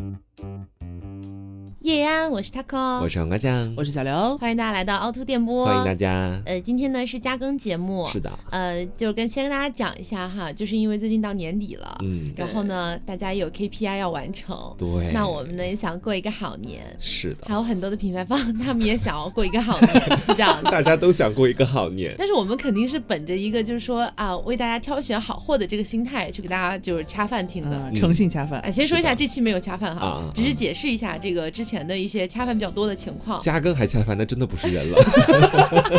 Thank you. 叶安，我是 taco，我是黄瓜酱，我是小刘，欢迎大家来到凹凸电波，欢迎大家。呃，今天呢是加更节目，是的，呃，就是跟先跟大家讲一下哈，就是因为最近到年底了，嗯，然后呢，大家也有 KPI 要完成，对，那我们呢也想过一个好年，是的，还有很多的品牌方他们也想要过一个好年，是这样的，大家都想过一个好年，但是我们肯定是本着一个就是说啊，为大家挑选好货的这个心态去给大家就是恰饭听的，啊诚信恰饭。哎，先说一下这期没有恰饭哈只是解释一下这个之前的一些恰饭比较多的情况。加更还恰饭，那真的不是人了。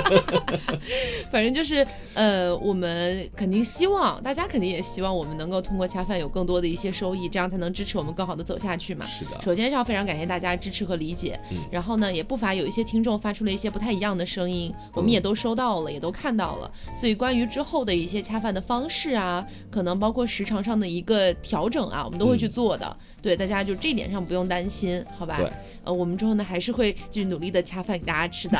反正就是呃，我们肯定希望大家肯定也希望我们能够通过恰饭有更多的一些收益，这样才能支持我们更好的走下去嘛。是的，首先是要非常感谢大家支持和理解，嗯然后呢，也不乏有一些听众发出了一些不太一样的声音，我们也都收到了，也都看到了。所以关于之后的一些恰饭的方式啊，可能包括时长上的一个调整啊，我们都会去做的。对，大家就这一点上不用担心，好吧？对，呃，我们之后呢还是会就是努力的恰饭给大家吃的。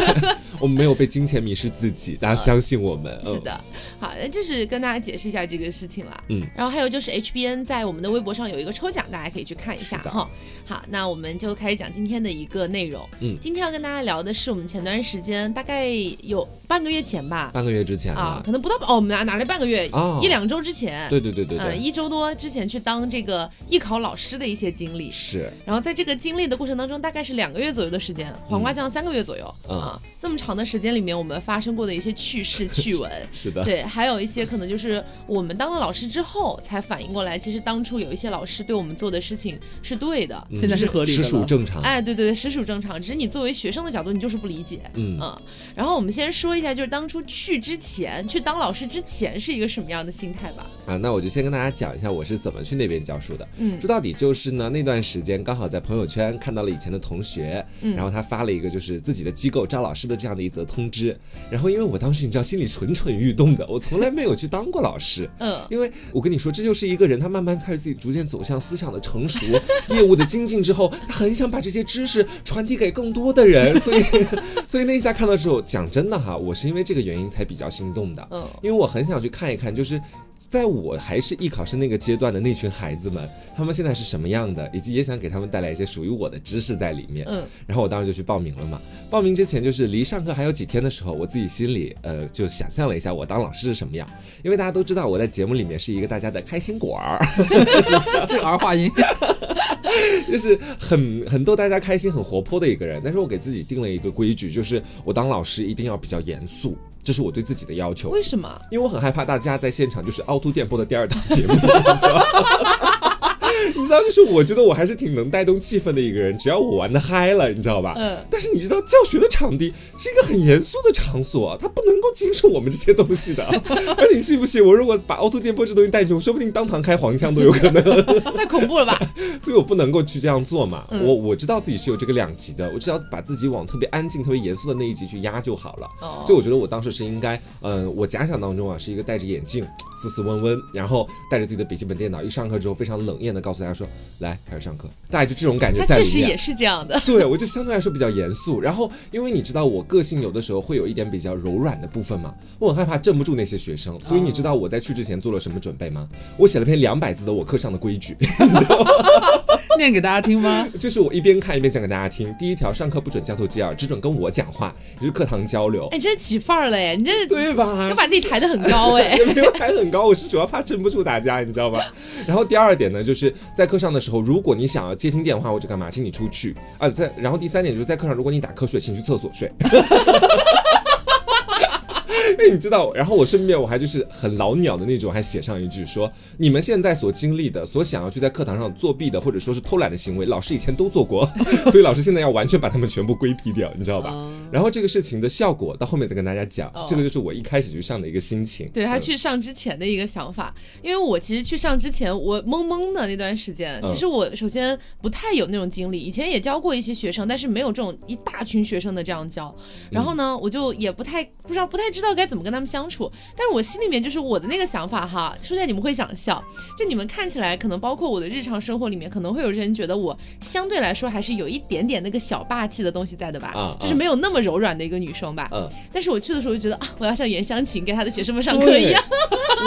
我们没有被金钱迷失自己，大家相信我们。嗯是，的，好，那就是跟大家解释一下这个事情了。嗯，然后还有就是 HBN 在我们的微博上有一个抽奖，大家可以去看一下哈。好，那我们就开始讲今天的一个内容。嗯今天要跟大家聊的是我们前段时间大概有半个月前吧，半个月之前啊啊，，可能不到哦，我们哪哪来半个月，哦一两周之前。对对对对呃，对，一周多之前去当这个艺考老师的一些经历，是然后在这个经历的过程当中，大概是两个月左右的时间，黄瓜酱三个月左右、嗯啊，这么长的时间里面，我们发生过的一些趣事趣闻，是的，对，还有一些可能就是我们当了老师之后才反应过来，其实当初有一些老师对我们做的事情是对的。嗯现在是合理的实属正常。哎，对对对，实属正常，只是你作为学生的角度，你就是不理解，嗯嗯。然后我们先说一下，就是当初去之前，去当老师之前是一个什么样的心态吧？啊，那我就先跟大家讲一下我是怎么去那边教书的。嗯说到底就是呢，那段时间刚好在朋友圈看到了以前的同学，嗯。然后他发了一个就是自己的机构招老师的这样的一则通知。然后因为我当时你知道心里蠢蠢欲动的，我从来没有去当过老师，嗯，因为我跟你说，这就是一个人他慢慢开始自己逐渐走向思想的成熟、业务的精进之后，他很想把这些知识传递给更多的人，所以 所以那一下看到之后，讲真的哈，我是因为这个原因才比较心动的，嗯。因为我很想去看一看，就是。在我还是艺考生那个阶段的那群孩子们，他们现在是什么样的，以及也想给他们带来一些属于我的知识在里面。嗯，然后我当时就去报名了嘛。报名之前就是离上课还有几天的时候，我自己心里呃就想象了一下我当老师是什么样，因为大家都知道我在节目里面是一个大家的开心果儿，这儿化音，就是很很逗大家开心、很活泼的一个人。但是我给自己定了一个规矩，就是我当老师一定要比较严肃，这是我对自己的要求。为什么？因为我很害怕大家在现场就是凹凸电波的第二档节目，你知道吗？你知道，就是我觉得我还是挺能带动气氛的一个人，只要我玩的嗨了，你知道吧？嗯但是你知道，教学的场地是一个很严肃的场所，它不能够经受我们这些东西的。而 且你信不信，我如果把凹凸电波这东西带进去，我说不定当堂开黄腔都有可能。太恐怖了吧？所以我不能够去这样做嘛。嗯我我知道自己是有这个两极的，我只要把自己往特别安静、特别严肃的那一级去压就好了。哦所以我觉得我当时是应该，嗯、我假想当中啊是一个戴着眼镜、斯斯文文，然后带着自己的笔记本电脑，一上课之后非常冷艳的告诉大家说：“来，开始上课。”大家就这种感觉他在里面。确实也是这样的。对，我就相对来说比较严肃。然后，因为你知道我个性有的时候会有一点比较柔软的部分嘛，我很害怕镇不住那些学生。所以你知道我在去之前做了什么准备吗？我写了篇两百字的我课上的规矩。念给大家听吗？就是我一边看一边讲给大家听。第一条，上课不准交头接耳，只准跟我讲话，也就是课堂交流，哎，你真起范儿了哎，你这对吧？要把自己抬得很高哎。也 没有抬很高，我是主要怕镇不住大家，你知道吧？然后第二点呢，就是在课上的时候，如果你想要接听电话或者干嘛，请你出去啊。在然后第三点就是在课上，如果你打瞌睡，请去厕所睡。因为你知道，然后我顺便我还就是很老鸟的那种，还写上一句说，你们现在所经历的、所想要去在课堂上作弊的，或者说是偷懒的行为，老师以前都做过，所以老师现在要完全把他们全部规避掉，你知道吧？然后这个事情的效果到后面再跟大家讲，哦。这个就是我一开始就上的一个心情。对他去上之前的一个想法，因为我其实去上之前，我懵懵的那段时间，嗯。其实我首先不太有那种经历，以前也教过一些学生，但是没有这种一大群学生的这样教。然后呢，我就也不太不知道不太知道该怎么跟他们相处，但是我心里面就是我的那个想法哈，说出现你们会想笑，就你们看起来可能包括我的日常生活里面，可能会有人觉得我相对来说还是有一点点那个小霸气的东西在的吧，啊。就是没有那么柔软的一个女生吧。嗯，但是我去的时候就觉得啊，我要像袁湘琴给她的学生们上课一样。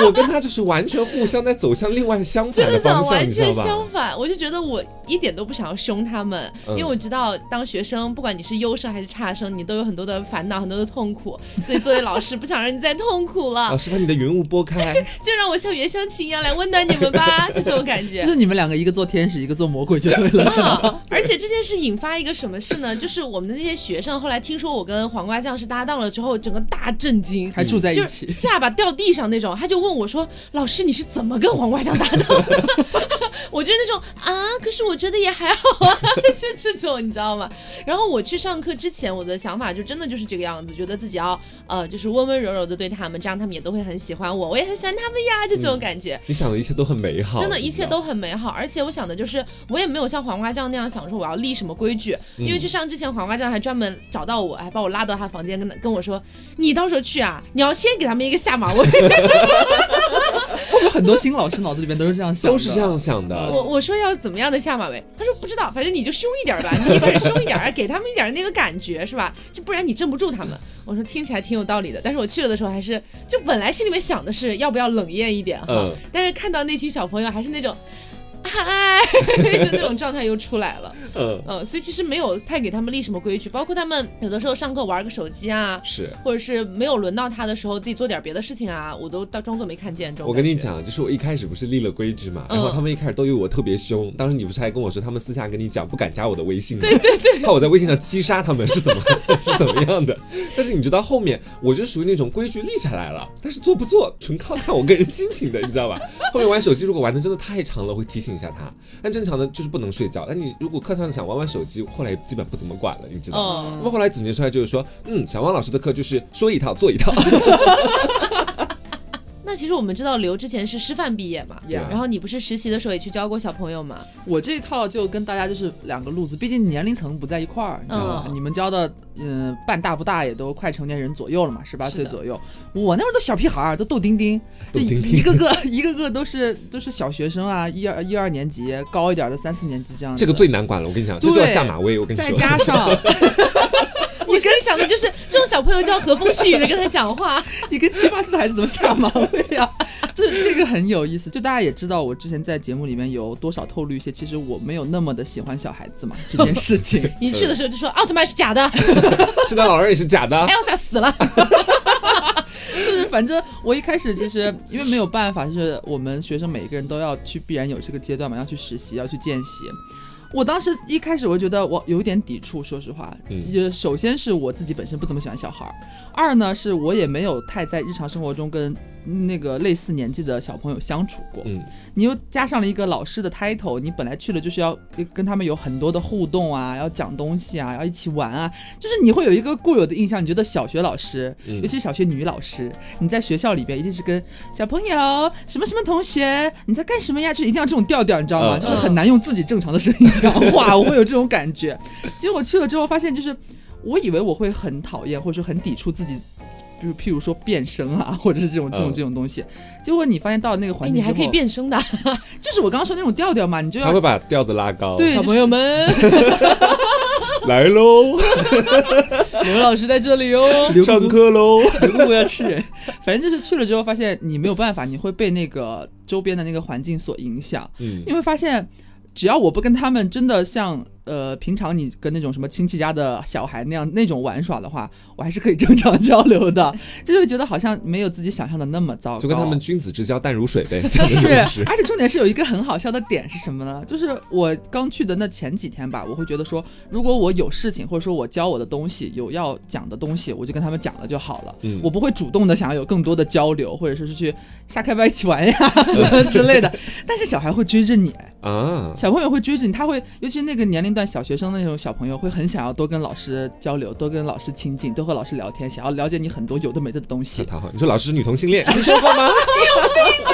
我跟她就是完全互相在走向另外相反真的的方向，完全？相反，我就觉得我一点都不想要凶他们，因为嗯我知道当学生，不管你是优生还是差生，你都有很多的烦恼，很多的痛苦，所以作为老师不想让你再痛苦了 老，师把你的云雾拨开，就让我像袁湘琴一样来温暖你们吧，就这种感觉 就。是你们两个一个做天使，一个做魔鬼就对了，是吗？嗯，而且这件事引发一个什么事呢？就是我们的那些学生后来听说我跟黄瓜酱是搭档了之后，整个大震惊，还住在一就是起，下巴掉地上那种，他就问我说：“老师，你是怎么跟黄瓜酱搭档的？”我就是那种啊，可是我觉得也还好啊，就这种你知道吗？然后我去上课之前，我的想法就真的就是这个样子，觉得自己要呃，就是温温柔柔的对他们，这样他们也都会很喜欢我，我也很喜欢他们呀，就这种感觉。你想的一切都很美好，真的，一切都很美好，而且我想的就是，我也没有像黄瓜酱那样想说我要立什么规矩，因为去上之前，黄瓜酱还专门找到我，还把我拉到他房间，跟他跟我说，你到时候去啊，你要先给他们一个下马威。会不会很多新老师脑子里面都是这样想的？都是这样想的。我我说要怎么样的下马威，他说不知道，反正你就凶一点吧，你反正凶一点，给他们一点那个感觉是吧？就不然你镇不住他们。我说听起来挺有道理的，但是我去了的时候还是就本来心里面想的是要不要冷艳一点哈，嗯但是看到那群小朋友还是那种。嗨，就那种状态又出来了，嗯，嗯，所以其实没有太给他们立什么规矩，包括他们有的时候上课玩个手机啊，是。或者是没有轮到他的时候自己做点别的事情啊，我都当装作没看见。这种我跟你，讲，就是我一开始不是立了规矩嘛，嗯然后他们一开始都以为我特别凶。当时你不是还跟我说，他们私下跟你讲不敢加我的微信吗？对对对，怕我在微信上击杀他们是怎么是怎么样的？但是你知道后面我就属于那种规矩立下来了，但是做不做纯靠看我个人心情的，你知道吧？后面玩手机如果玩的真的太长了，会提醒一下他。但正常的就是不能睡觉。那你如果课堂上想玩玩手机，后来基本不怎么管了，你知道。嗯那么后来总结出来就是说，嗯，小汪老师的课就是说一套做一套。那其实我们知道刘之前是师范毕业嘛 Yeah 然后你不是实习的时候也去教过小朋友嘛？我这一套就跟大家就是两个路子，毕竟年龄层不在一块儿，你知道吗？嗯你们教的，嗯、半大不大也都快成年人左右了嘛，十八岁左右。我那会儿都小屁孩儿，都豆丁丁，豆丁丁一个个一个个都是都是小学生啊，一二一二年级，高一点的三四年级这样子。这个最难管了，我跟你讲，这对就要下马威。我跟你再，加上 我心里想的就是这种小朋友就要和风细雨的跟他讲话。你跟七八岁的孩子怎么下马威啊？这这个很有意思。就大家也知道，我之前在节目里面有多少透露一些，其实我没有那么的喜欢小孩子嘛，这件事情。你去的时候就说奥特曼是假的圣诞老人也是假的。，Elsa 死了。就是反正我一开始其实因为没有办法，就是我们学生每一个人都要去，必然有这个阶段嘛，要去实习，要去见习。我当时一开始我觉得我有点抵触，说实话，嗯就首先是我自己本身不怎么喜欢小孩儿，二呢是我也没有太在日常生活中跟那个类似年纪的小朋友相处过。嗯，你又加上了一个老师的 title，你本来去了就是要跟他们有很多的互动啊，要讲东西啊，要一起玩啊，就是你会有一个固有的印象，你觉得小学老师，嗯尤其是小学女老师，你在学校里边一定是跟小朋友什么什么同学你在干什么呀，就一定要这种调调，你知道吗？嗯就是很难用自己正常的声音讲话，我会有这种感觉。结果去了之后发现，就是我以为我会很讨厌，或者说很抵触自己。就是，譬如说变声啊，或者是这种这种嗯这种东西，结果你发现到了那个哎，环境你还可以变声的，就是我刚刚说那种调调嘛，你就要他会把调子拉高。对小朋友们，来喽，刘老师在这里哦。上课喽。留个要吃人，反正就是去了之后发现你没有办法，你会被那个周边的那个环境所影响，嗯你会发现。只要我不跟他们真的像呃平常你跟那种什么亲戚家的小孩那样那种玩耍的话，我还是可以正常交流的，就会觉得好像没有自己想象的那么糟糕。就跟他们君子之交淡如水呗，是，就是而且重点是有一个很好笑的点是什么呢？就是我刚去的那前几天吧，我会觉得说，如果我有事情或者说我教我的东西有要讲的东西，我就跟他们讲了就好了。嗯我不会主动的想要有更多的交流，或者说是去下开班一起玩呀 之类的。但是小孩会追着你，啊，小朋友会追着你，他会，尤其那个年龄段小学生那种小朋友，会很想要多跟老师交流，多跟老师亲近，多和老师聊天，想要了解你很多有的没的的东西。他好。你说老师是女同性恋，你说过吗？有病吧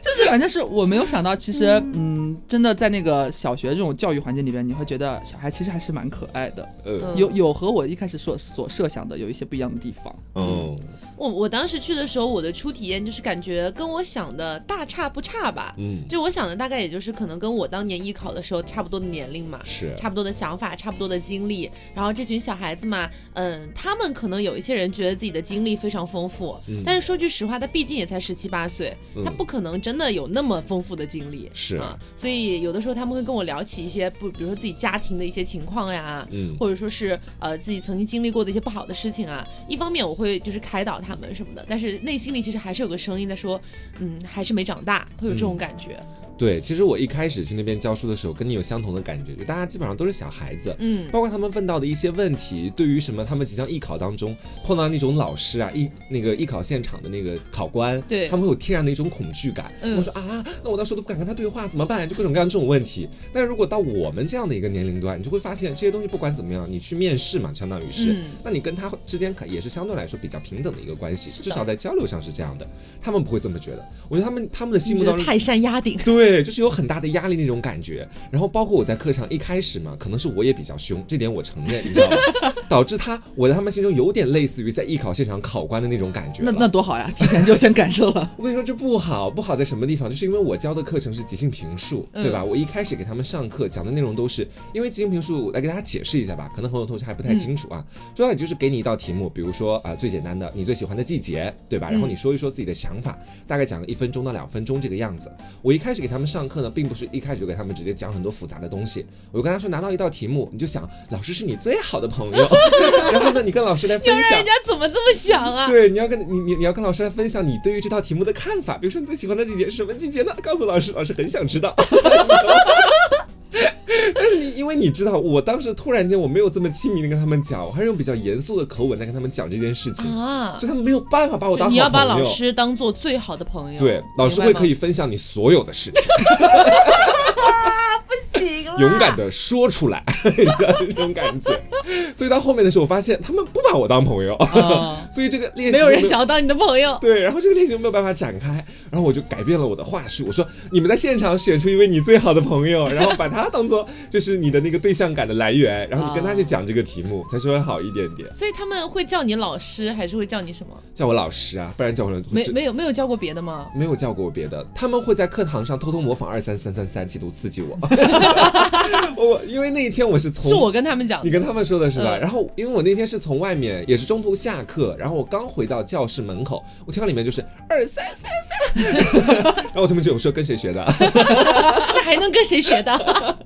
就是反正是我没有想到，其实嗯，真的在那个小学这种教育环境里边，你会觉得小孩其实还是蛮可爱的，呃，有有和我一开始所所设想的有一些不一样的地方。嗯，我我当时去的时候，我的初体验就是感觉跟我想的大差不差吧。嗯，就我想的大概也就是可能跟我当年艺考的时候差不多的年龄嘛，是。差不多的想法，差不多的经历。然后这群小孩子嘛，嗯，他们可能有一些人觉得自己的经历非常丰富，嗯。但是说句实话，他毕竟也才十七八岁，嗯。他不可能真的有那么丰富的经历。是。啊，所所以有的时候他们会跟我聊起一些不，比如说自己家庭的一些情况呀，嗯或者说是呃自己曾经经历过的一些不好的事情啊。一方面我会就是开导他们什么的，但是内心里其实还是有个声音在说，嗯，还是没长大，会有这种感觉。对，其实我一开始去那边教书的时候，跟你有相同的感觉，就大家基本上都是小孩子，嗯，包括他们问到的一些问题，对于什么他们即将艺考当中碰到那种老师啊，艺那个艺考现场的那个考官，对他们会有天然的一种恐惧感。嗯我说啊，那我到时候都不敢跟他对话怎么办？就各种各样这种问题。但如果到我们这样的一个年龄段，你就会发现这些东西不管怎么样，你去面试嘛，相当于是，嗯那你跟他之间可也是相对来说比较平等的一个关系，至少在交流上是这样的。他们不会这么觉得，我觉得他们他们的心目当中泰山压顶。对，就是有很大的压力那种感觉。然后包括我在课上一开始嘛，可能是我也比较凶，这点我承认，你知道吗？导致他我在他们心中有点类似于在艺考现场考官的那种感觉那那多好呀，提前就先感受了。我跟你说这不好，不好在什么地方？就是因为我教的课程是即兴评述，嗯对吧？我一开始给他们上课讲的内容都是，因为即兴评述来给大家解释一下吧，可能很多同学还不太清楚啊。主要也就是给你一道题目，比如说啊、最简单的你最喜欢的季节，对吧？然后你说一说自己的想法，大概讲个一分钟到两分钟这个样子。我一开始给他们上课呢，并不是一开始就给他们直接讲很多复杂的东西，我就跟他说拿到一道题目，你就想老师是你最好的朋友，然后呢，你跟老师来分享要人。家怎么这么想啊？对，你要跟你你你要跟老师来分享你对于这道题目的看法，比如说你最喜欢的季节是什么季节呢？告诉老师，老师很想知道。但是你因为你知道，我当时突然间我没有这么亲民的跟他们讲，我还是用比较严肃的口吻在跟他们讲这件事情，啊。所以他们没有办法把我当。你要把老师当做最好的朋友，对老师会可以分享你所有的事情，不 行了，勇敢的说出来，这种感觉。所以到后面的时候，我发现他们不把我当朋友，啊 所以这个练习没有人想要当你的朋友。对，然后这个练习就没有办法展开，然后我就改变了我的话术，我说你们在现场选出一位你最好的朋友，然后把他当做就是你的那个对象感的来源，然后你跟他去讲这个题目，才稍微好一点点。所以他们会叫你老师，还是会叫你什么？叫我老师啊，不然叫我这没没有没有叫过别的吗？没有叫过我别的，他们会在课堂上偷偷模仿二三三三三，企图刺激我。我因为那一天我是从是我跟他们讲的。你跟他们说的是吧？嗯然后因为我那天是从外面，也是中途下课，然后我刚回到教室门口，我听到里面就是二三三三，然后我他们就有说跟谁学的，那还能跟谁学的？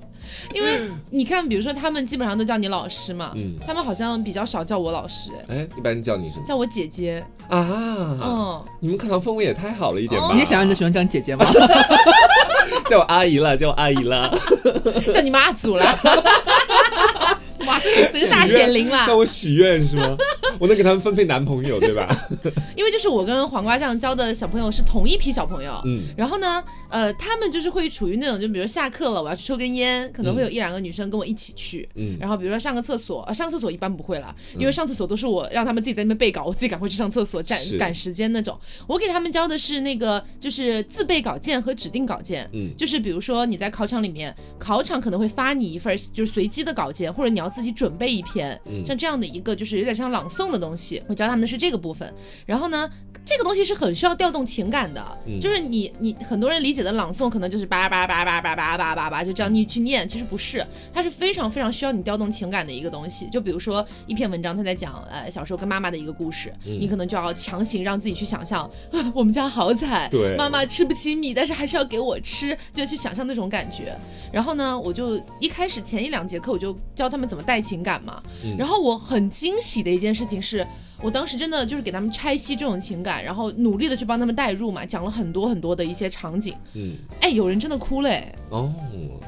因为你看，比如说他们基本上都叫你老师嘛，嗯他们好像比较少叫我老师，哎哎，一般叫你什么叫我姐姐。啊？嗯，你们课堂氛围也太好了一点吧？哦你也想让你的学生叫你姐姐吗？叫我阿姨啦，叫我阿姨啦，叫你妈祖了。哇，这个大显灵了叫！我许愿是吗？我能给他们分配男朋友对吧？因为就是我跟黄瓜酱教的小朋友是同一批小朋友，嗯然后呢，呃，他们就是会处于那种，就比如下课了，我要去抽根烟，可能会有一两个女生跟我一起去，嗯然后比如说上个厕所，呃，上厕所一般不会了，因为上厕所都是我让他们自己在那边背稿，我自己赶快去上厕所，赶赶时间那种。我给他们教的是那个就是自备稿件和指定稿件，嗯就是比如说你在考场里面，考场可能会发你一份就是随机的稿件，或者你要自己准备一篇，嗯像这样的一个就是有点像朗诵的东西，我教他们的是这个部分。然后呢，这个东西是很需要调动情感的，嗯就是你你很多人理解的朗诵可能就是叭叭叭叭叭叭叭叭叭就这样你去念，其实不是，它是非常非常需要你调动情感的一个东西。就比如说一篇文章，他在讲呃小时候跟妈妈的一个故事，嗯你可能就要强行让自己去想象，我们家好惨，对妈妈吃不起米，但是还是要给我吃，就去想象那种感觉。然后呢，我就一开始前一两节课我就教他们怎么带情感嘛。嗯然后我很惊喜的一件事情是，我当时真的就是给他们拆析这种情感，然后努力的去帮他们代入嘛，讲了很多很多的一些场景。嗯，哎，有人真的哭嘞，哦，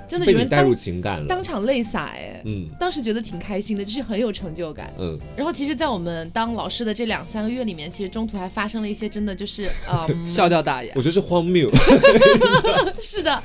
真的有人当被你带入情感了，当场泪洒哎。嗯当时觉得挺开心的，就是很有成就感。嗯，然后其实，在我们当老师的这两三个月里面，其实中途还发生了一些真的就是，嗯，笑掉大 爷我。觉得是荒谬。是的，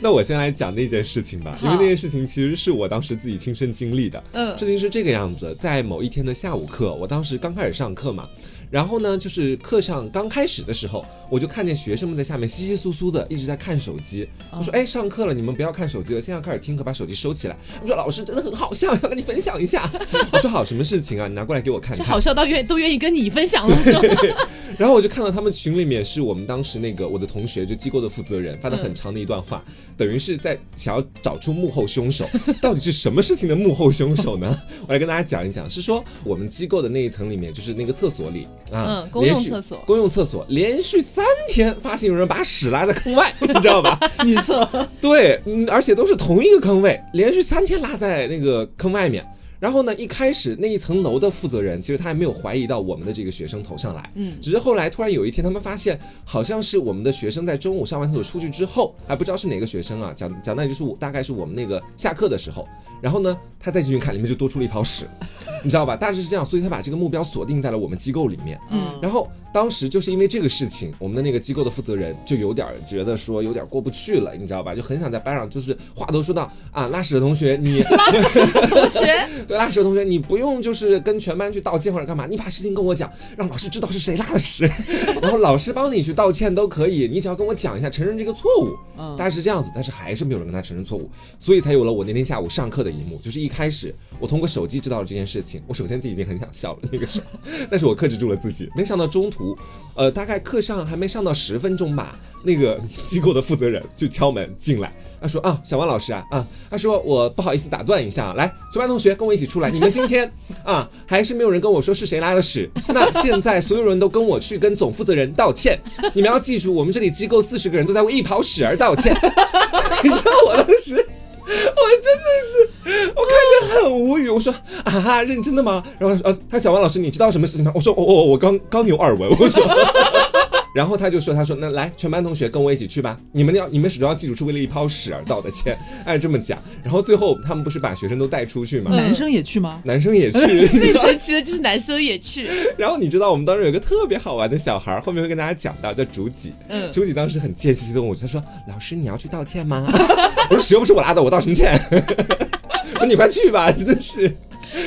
那我先来讲那件事情吧，因为那件事情其实是我当时自己亲身经历的。嗯事情是这个样子，在某一天的下午课，我当时刚开始上课嘛，然后呢，就是课上刚开始的时候，我就看见学生们在下面稀稀疏疏的一直在看手机。我说：“哎，上课了，你们不要看手机了，现在开始听课，把手机收起来。”他们说：“老师真的很好笑，要跟你分享一下。”我说：“好，什么事情啊？你拿过来给我看看。”是好笑到愿都愿意跟你分享了？然后我就看到他们群里面是我们当时那个我的同学，就机构的负责人发的很长的一段话，等于是在想要找出幕后凶手，到底是什么事情的幕后凶手呢？我来跟大家讲一讲，是说我们机构的那一层里面，就是那个厕所里啊，嗯公用厕所公用厕所连续三天发现有人把屎拉在坑外，你知道吧？女厕，对，嗯，而且都是同一个坑位，连续三天拉在那个坑外面。然后呢，一开始那一层楼的负责人其实他还没有怀疑到我们的这个学生头上来，嗯只是后来突然有一天，他们发现好像是我们的学生在中午上完厕所出去之后，还不知道是哪个学生啊，讲讲那也就是我大概是我们那个下课的时候，然后呢，他再进去看，里面就多出了一泡屎，你知道吧？大致是这样，所以他把这个目标锁定在了我们机构里面。嗯然后当时就是因为这个事情，我们的那个机构的负责人就有点儿觉得说有点儿过不去了，你知道吧？就很想在班上就是话都说到啊，拉屎的同学你同学，对拉屎的同学你不用就是跟全班去道歉或者干嘛，你把事情跟我讲，让老师知道是谁拉的屎，然后老师帮你去道歉都可以，你只要跟我讲一下，承认这个错误。嗯大概是这样子，但是还是没有人跟他承认错误，所以才有了我那天下午上课的一幕。就是一开始我通过手机知道了这件事情，我首先自己已经很想笑了那个时候，但是我克制住了自己。没想到中途，呃，大概课上还没上到十分钟吧，那个机构的负责人就敲门进来，他说啊，小王老师啊啊，他说我不好意思打断一下，来，全班同学跟我一起出来，你们今天 啊还是没有人跟我说是谁拉的屎，那现在所有人都跟我去跟总负责人道歉，你们要记住，我们这里机构四十个人都在为一泡屎而道歉。你知道我当时，我真的是，我看着很无语。我说啊，认真的吗？然后呃，他说小王老师，你知道什么事情吗？我说哦哦，我刚刚有耳闻。我说。然后他就说：“他说那来，全班同学跟我一起去吧。你们要你们始终要记住，是为了一泡屎而道的歉，按这么讲。然后最后他们不是把学生都带出去吗？男生也去吗？男生也去，最神奇的就是男生也去，然后你知道我们当时有个特别好玩的小孩，后面会跟大家讲到，叫竹几。嗯竹几当时很贱兮兮的问我，他说：“老师，你要去道歉吗？” 我说：“屎又不是我拉的，我道什么歉？”我说：“你快去吧，真的是。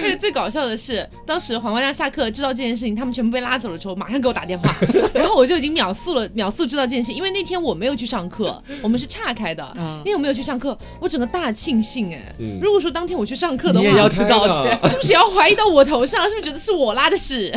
而且最搞笑的是，当时黄瓜酱下课知道这件事情，他们全部被拉走了之后，马上给我打电话，然后我就已经秒速了，秒速知道这件事情，因为那天我没有去上课，我们是岔开的，嗯那天我没有去上课，我整个大庆幸哎，嗯如果说当天我去上课的话，你也要去道歉是不是也要怀疑到我头上？是不是觉得是我拉的屎？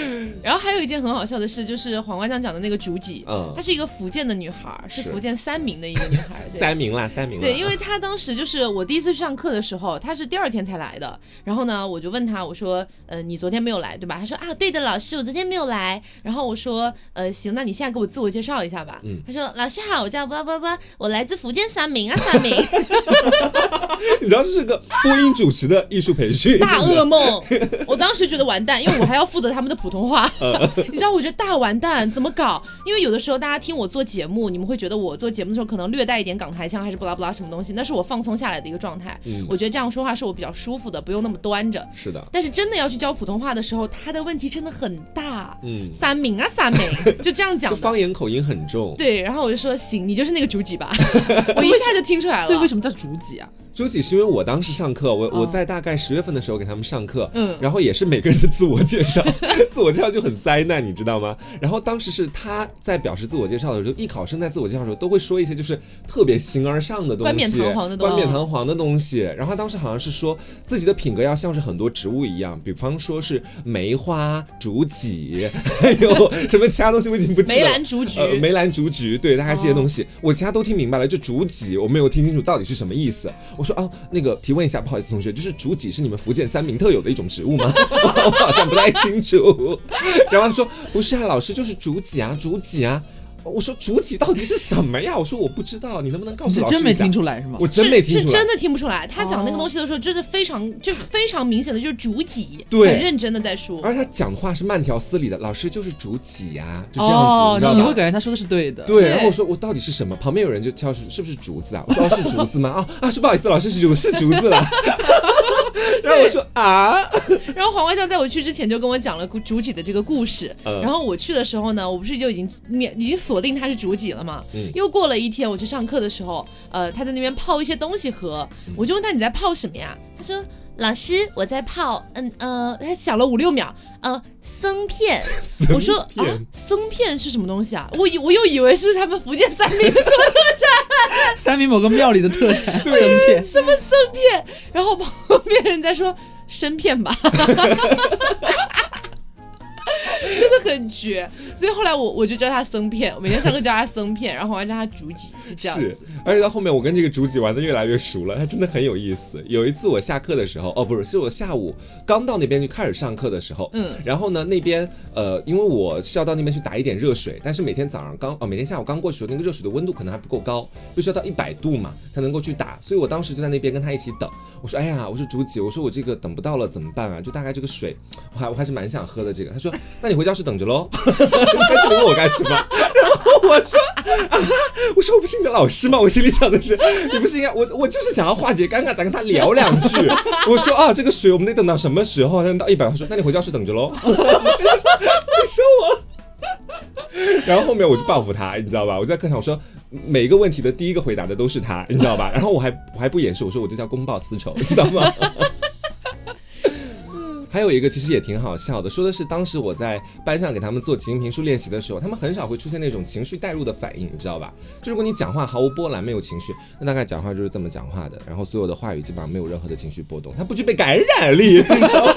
然后还有一件很好笑的事，就是黄瓜酱讲的那个竹几，嗯她是一个福建的女孩，是是福建三明的一个女孩，对三明啦，三明啦。对，因为她当时就是我第一次去上课的时候，她是第二天才来的。然后呢，我就问她，我说，呃，你昨天没有来对吧？她说啊，对的，老师，我昨天没有来。然后我说，呃，行，那你现在给我自我介绍一下吧。嗯她说，老师好，我叫巴拉巴拉巴拉，我来自福建三明啊，三明，你知道这是个播音主持的艺术培训，大噩梦。我当时觉得完蛋，因为我还要负责他们的普通话。嗯 你知道，我觉得大完蛋，怎么搞？因为有的时候大家听我做节目，你们会觉得我做节目的时候可能略带一点港台腔，还是不拉不拉什么东西，那是我放松下来的一个状态。嗯我觉得这样说话是我比较舒服的，不用那么端着。是的，但是真的要去教普通话的时候，他的问题真的很大。嗯，三明啊，三明，就这样讲的。方言口音很重。对，然后我就说行，你就是那个竹几吧，我一下就听出来了。所以为什么叫竹几啊？朱几是因为我当时上课，我我哦在大概十月份的时候给他们上课，嗯然后也是每个人的自我介绍，自我介绍就很灾难，你知道吗？然后当时是他在表示自我介绍的时候，艺考生在自我介绍的时候都会说一些就是特别形而上的东西，冠冕堂皇的东西冠冕堂皇的东西。然后他当时好像是说自己的品格要像是很多植物一样，比方说是梅花、竹几，还有什么其他东西我已经不记得梅。兰竹菊？呃，梅兰竹菊，对，大概这些东西，我其他都听明白了，就竹几我没有听清楚到底是什么意思。我说啊，那个提问一下，不好意思，同学，就是竹几是你们福建三明特有的一种植物吗？我好像不太清楚。然后他说不是啊，老师就是竹几啊，竹几啊。我说竹几到底是什么呀？我说我不知道，你能不能告诉老师一下？是真没听出来是吗？我真没听出来。是是真的听不出来。他讲那个哦东西的时候，真的非常就是非常明显的就是竹几，对很认真的在说。而且他讲话是慢条斯理的，老师就是竹几呀、就这样子，哦你知道吧你会感觉他说的是对的。对，然后我说我到底是什么？旁边有人就敲是是不是竹子啊？我说哦是竹子吗？啊啊是不好意思，老师是竹是竹子啦。然后我说啊，然后黄瓜酱在我去之前就跟我讲了主几的这个故事。嗯然后我去的时候呢，我不是就已经面已经锁定他是主几了嘛？嗯又过了一天，我去上课的时候，呃，他在那边泡一些东西喝，嗯我就问他你在泡什么呀？他说。老师，我在泡，嗯呃，他想了五六秒，呃，僧片。我说啊片，生片是什么东西啊？我以我又以为是不是他们福建三明的什么三明某个庙里的特产 僧片，什么僧片，然后旁边人在说生片吧，真的很绝。所以后来我我就叫他僧片，我每天上课叫他僧片，然后我还叫他竹几，就这样是子。，而且到后面我跟这个竹几玩的越来越熟了，他真的很有意思。有一次我下课的时候，哦不是，是我下午刚到那边就开始上课的时候，嗯然后呢那边呃，因为我是要到那边去打一点热水，但是每天早上刚哦每天下午刚过去，那个热水的温度可能还不够高，必须要到一百度嘛才能够去打，所以我当时就在那边跟他一起等。我说哎呀，我说竹几，我说我这个等不到了怎么办啊？就大概这个水，我还我还是蛮想喝的这个。他说那你回教室等着喽。你在这里问我干什么？然后我说啊，我说我不是你的老师吗？我心里想的是，你不是应该我我就是想要化解尴尬，咱跟他聊两句。我说啊，这个水我们得等到什么时候？等到一百。他说那你回教室等着喽。你说我。然后后面我就报复他，你知道吧？我在课上我说每一个问题的第一个回答的都是他，你知道吧？然后我还我还不掩饰，我说我这叫公报私仇，你知道吗？还有一个其实也挺好笑的，说的是当时我在班上给他们做情景评书练习的时候，他们很少会出现那种情绪带入的反应，你知道吧？就如果你讲话毫无波澜，没有情绪，那大概讲话就是这么讲话的，然后所有的话语基本上没有任何的情绪波动，它不具备感染力，你知道吗？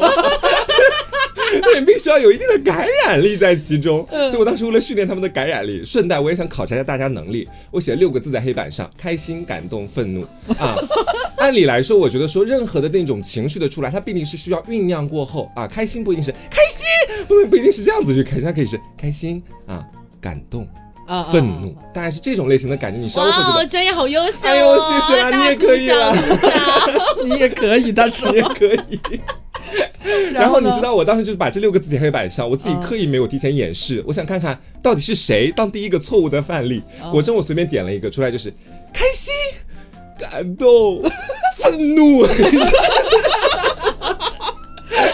对，必须要有一定的感染力在其中。所以我当时为了训练他们的感染力，顺带我也想考察一下大家能力，我写了六个字在黑板上：开心、感动、愤怒啊。按理来说，我觉得说任何的那种情绪的出来，它必定是需要酝酿过后啊。开心不一定是开心，不能不一定是这样子去开心，它可以是开心啊，感动、愤怒，大概是这种类型的感觉。你稍微会觉，得专业好优秀哦！哎呦谢谢啦你也可以啦 你也可以，但是你也可以。然后你知道，我当时就是把这六个字写黑板上，我自己刻意没有提前演示，我想看看到底是谁当第一个错误的范例。果真，我随便点了一个出来，就是开心、感动、愤怒。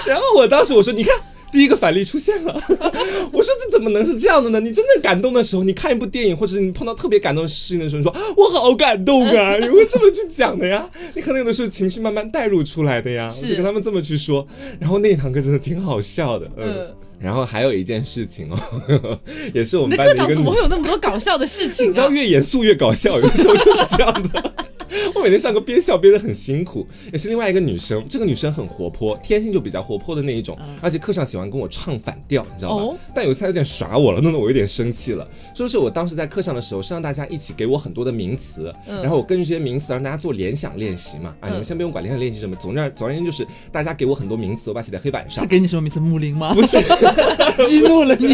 然后我当时我说，你看。第一个反例出现了，我说这怎么能是这样的呢？你真正感动的时候，你看一部电影，或者是你碰到特别感动的事情的时候，你说我好感动啊，你会这么去讲的呀？你可能有的时候情绪慢慢带入出来的呀。就跟他们这么去说，然后那一堂课真的挺好笑的，嗯。嗯然后还有一件事情哦，呵 呵也是我们班的一个女的课堂怎么会有那么多搞笑的事情你知道啊？越严肃越搞笑，有的时候就是这样的。我每天上课边笑边的很辛苦，也是另外一个女生，这个女生很活泼，天性就比较活泼的那一种，而且课上喜欢跟我唱反调，你知道吧？哦但有一次她有点耍我了，弄得我有点生气了。就是我当时在课上的时候是让大家一起给我很多的名词，然后我根据这些名词让大家做联想练习嘛。啊，你们先不用管联想练习什么，总之总而言之就是大家给我很多名词，我把它写在黑板上他。给你什么名字？木林吗？不是，激怒了你。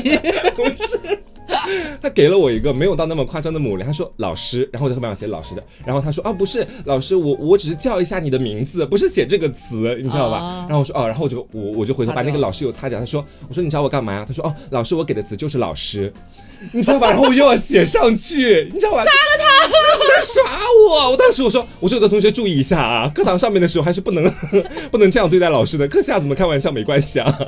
不是，他给了我一个没有到那么夸张的母零，他说老师，然后我在黑板上写老师的，然后他说啊不是老师，我我只是叫一下你的名字，不是写这个词，你知道吧？啊然后我说哦，然后我就我我就回头把那个老师又擦掉，他说我说你找我干嘛呀？他说哦老师我给的词就是老师，你知道吧？然后我又要写上去，你知道吧？杀了他，是在耍我！我当时我说我说有的同学注意一下啊，课堂上面的时候还是不能 不能这样对待老师的，课下怎么开玩笑没关系啊。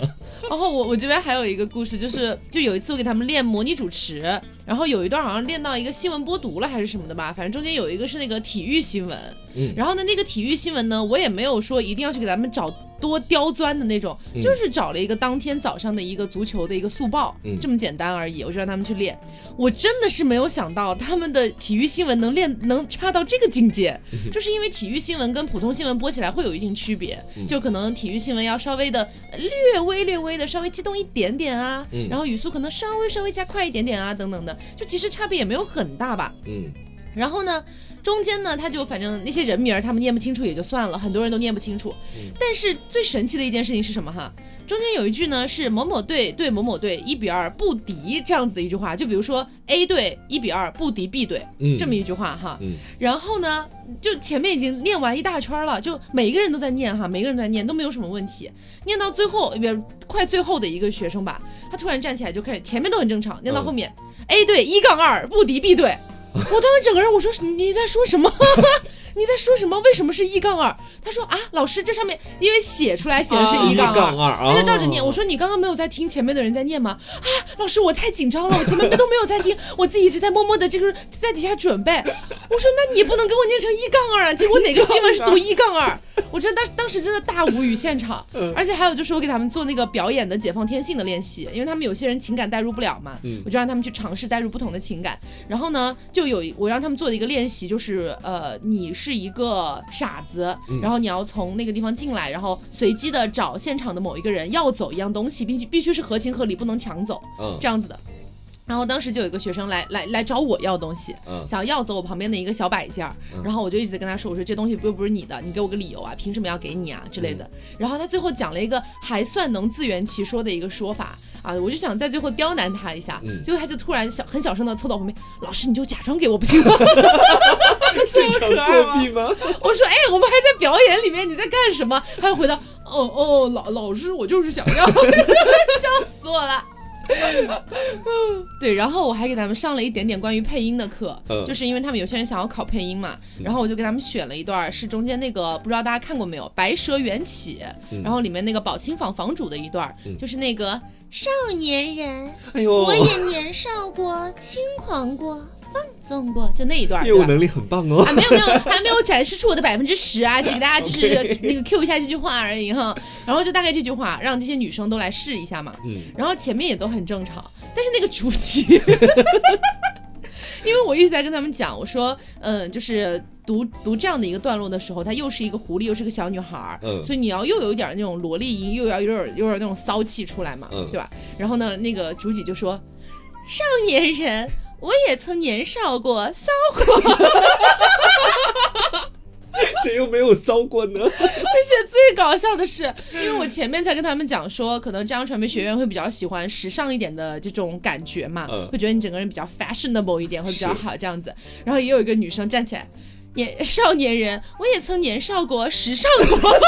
然后我我这边还有一个故事，就是就有一次我给他们练模拟主持，然后有一段好像练到一个新闻播读了还是什么的吧，反正中间有一个是那个体育新闻，嗯然后呢那个体育新闻呢，我也没有说一定要去给他们找多刁钻的那种，就是找了一个当天早上的一个足球的一个速报，嗯。这么简单而已，我就让他们去练。我真的是没有想到他们的体育新闻能练能差到这个境界，就是因为体育新闻跟普通新闻播起来会有一定区别，就可能体育新闻要稍微的呃略微略微的稍微激动一点点啊，嗯。然后语速可能稍微稍微加快一点点啊，等等的，就其实差别也没有很大吧。嗯。然后呢，中间呢，他就反正那些人名儿他们念不清楚也就算了，很多人都念不清楚。但是最神奇的一件事情是什么哈？中间有一句呢是某某队对某某队一比二不敌这样子的一句话，就比如说 A 队一比二不敌 B 队、嗯这么一句话哈。嗯然后呢，就前面已经念完一大圈了，就每个人都在念哈，每个人都在念，都没有什么问题。念到最后，别快最后的一个学生吧，他突然站起来就开始，前面都很正常，念到后面、A 队一杠二不敌 B 队，我当时整个人我说你在说什么？你在说什么？为什么是一杠二？他说啊，老师这上面因为写出来写的是啊一杠二他就照着哦念。我说你刚刚没有在听前面的人在念吗？啊，老师我太紧张了，我前面都没有在听，我自己一直在默默的这个在底下准备。我说那你也不能给我念成一杠二啊，结果哪个新闻是读一杠二？我真的当当时真的大无语现场，嗯而且还有就是我给他们做那个表演的解放天性的练习，因为他们有些人情感代入不了嘛，嗯我就让他们去尝试代入不同的情感。然后呢，就有我让他们做的一个练习，就是呃，你是一个傻子，嗯然后你要从那个地方进来，然后随机的找现场的某一个人要走一样东西，并且必须是合情合理，不能抢走，嗯这样子的。然后当时就有一个学生来来来找我要东西，嗯想要走我旁边的一个小摆件儿，然后我就一直在跟他说，我说这东西又不是你的，你给我个理由啊，凭什么要给你啊之类的。然后他最后讲了一个还算能自圆其说的一个说法啊，我就想在最后刁难他一下，嗯结果他就突然小很小声的凑到我旁边，老师你就假装给我不行吗？现场作弊吗？我说哎，我们还在表演里面，你在干什么？他又回答，哦哦，老老师我就是想要，笑死我了。对，然后我还给他们上了一点点关于配音的课，嗯。就是因为他们有些人想要考配音嘛，然后我就给他们选了一段是中间那个不知道大家看过没有《白蛇缘起》，嗯然后里面那个宝清坊房主的一段，就是那个少年人，哎呦，我也年少过，轻狂过，放纵过，就那一段？业务能力很棒哦。啊，没有没有，还没有展示出我的百分之十啊，只给大家 就是那个 Q 一下这句话而已哈。然后就大概这句话，让这些女生都来试一下嘛。嗯然后前面也都很正常，但是那个主题，因为我一直在跟他们讲，我说，嗯，就是读读这样的一个段落的时候，她又是一个狐狸，又是个小女孩儿，嗯所以你要又有一点那种萝莉音，又要有点有点那种骚气出来嘛，嗯对吧？然后呢，那个主体就说，少年人。我也曾年少过，骚过 谁又没有骚过呢？而且最搞笑的是，因为我前面才跟他们讲说，可能中央传媒学院会比较喜欢时尚一点的这种感觉嘛，嗯会觉得你整个人比较 fashionable 一点，会比较好这样子。然后也有一个女生站起来，年少年人，我也曾年少过，时尚过，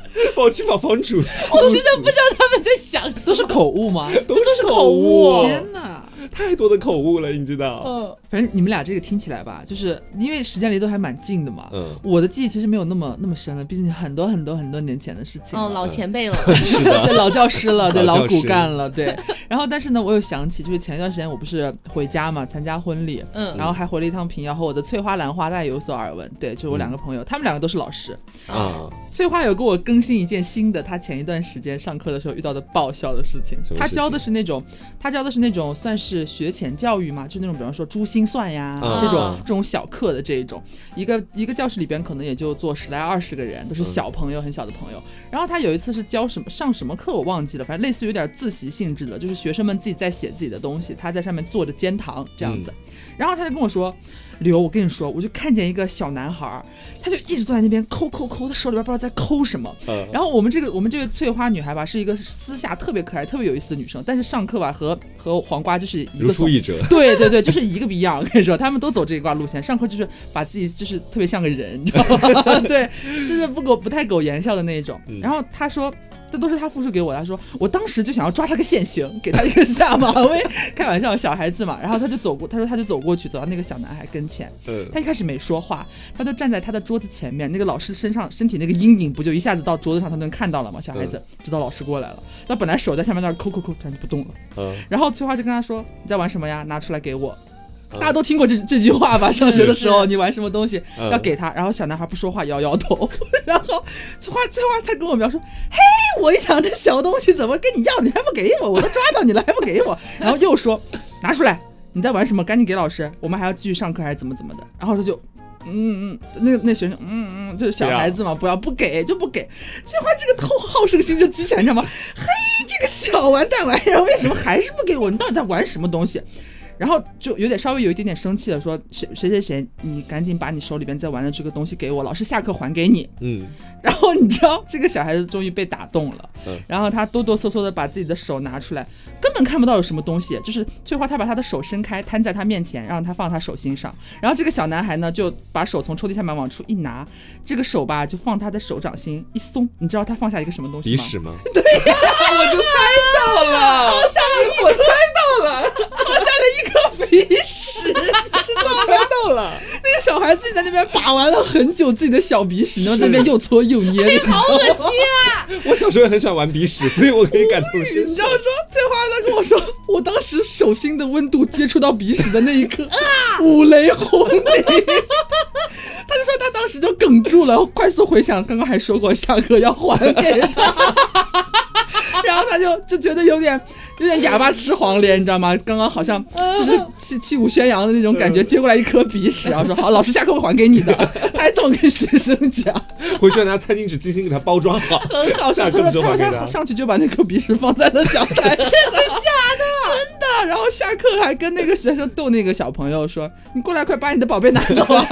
宝清坊房主，我真的不知道他们在想什么，都是口误吗？都这都是口口误天哪！太多的口误了，你知道？嗯，反正你们俩这个听起来吧，就是因为时间离都还蛮近的嘛。嗯我的记忆其实没有那么那么深了，毕竟很多很多很多年前的事情了。哦，老前辈了，是的，对老教师了，对老骨干了，对。然后但是呢，我又想起，就是前一段时间我不是回家嘛，参加婚礼，嗯然后还回了一趟平遥，和我的翠花兰花大家有所耳闻。对，就是我两个朋友，他们两个都是老师。啊，翠花有给我更新一件新的，他前一段时间上课的时候遇到的爆笑的事情什么。事情她教的是那种，他教的是那种算是学前教育嘛，就那种比方说珠心算呀、啊这种这种小课的这一种。一个一个教室里边可能也就坐十来二十个人，都是小朋友，很小的朋友。然后他有一次是教什么上什么课我忘记了，反正类似于有点自习性质的，就是学生们自己在写自己的东西，他在上面坐着煎糖这样子。然后他就跟我说。刘，我跟你说，我就看见一个小男孩，他就一直坐在那边抠抠抠，他手里边不知道在抠什么。嗯然后我们这个我们这个翠花女孩吧，是一个私下特别可爱、特别有意思的女生，但是上课吧和和黄瓜就是一个出一辙。对对对，就是一个逼样。我跟你说，他们都走这一挂路线，上课就是把自己就是特别像个人，你知道吗？对，就是不苟不太苟言笑的那一种。然后他说。这都是他复述给我的，他说我当时就想要抓他个现行，给他一个下马威，开玩笑，小孩子嘛。然后他就走过，他说他就走过去，走到那个小男孩跟前，嗯他一开始没说话，他就站在他的桌子前面，那个老师身上身体那个阴影不就一下子到桌子上，他能看到了吗？小孩子知道老师过来了，那本来手在下面那儿抠抠抠，突然就不动了。嗯，然后翠花就跟他说：“你在玩什么呀？拿出来给我。”嗯大家都听过这这句话吧？上学的时候，你玩什么东西嗯要给他，然后小男孩不说话，摇摇头。然后翠花翠花他跟我描述：“嘿，我一想这小东西怎么跟你要，你还不给我，我都抓到你了还不给我。” 然后又说：“拿出来，你在玩什么？赶紧给老师，我们还要继续上课还是怎么怎么的？”然后他就。嗯嗯，那个那学生，嗯嗯，就是小孩子嘛，不要不给就不给。翠花这个好好胜心就激起来，你知道吗？嘿，这个小完蛋玩意儿，为什么还是不给我？你到底在玩什么东西？然后就有点稍微有一点点生气了，说谁谁谁谁，你赶紧把你手里边在玩的这个东西给我，老师下课还给你。嗯，然后你知道这个小孩子终于被打动了，嗯然后他哆哆嗦嗦的把自己的手拿出来，根本看不到有什么东西，就是翠花她把她的手伸开，摊在他面前，让他放他手心上，然后这个小男孩呢就把手从抽屉下面往出一拿，这个手吧就放他的手掌心一松，你知道他放下一个什么东西吗？鼻屎吗？到了，放下了，我猜到了，放下了一颗鼻屎，你知道吗？到了，那个小孩自己在那边把玩了很久自己的小鼻屎，然后在那边又搓又捏？好恶心啊！我小时候也很喜欢玩鼻屎，所以我可以感同身受你知道。说翠花她跟我说，我当时手心的温度接触到鼻屎的那一刻，五雷轰顶。他就说他当当时就哽住了，快速回想刚刚还说过下课要还给他，然后他就就觉得有点有点哑巴吃黄连，你知道吗？刚刚好像就是气气武宣扬的那种感觉，接过来一颗鼻屎，然后说好，老师下课会还给你的，他还这么跟学生讲，回去拿餐巾纸精心给他包装好，很好笑。下课的时候他还给他说他上去就把那颗鼻屎放在了讲台，真的假的？真的。然后下课还跟那个学生逗那个小朋友说：“你过来，快把你的宝贝拿走啊！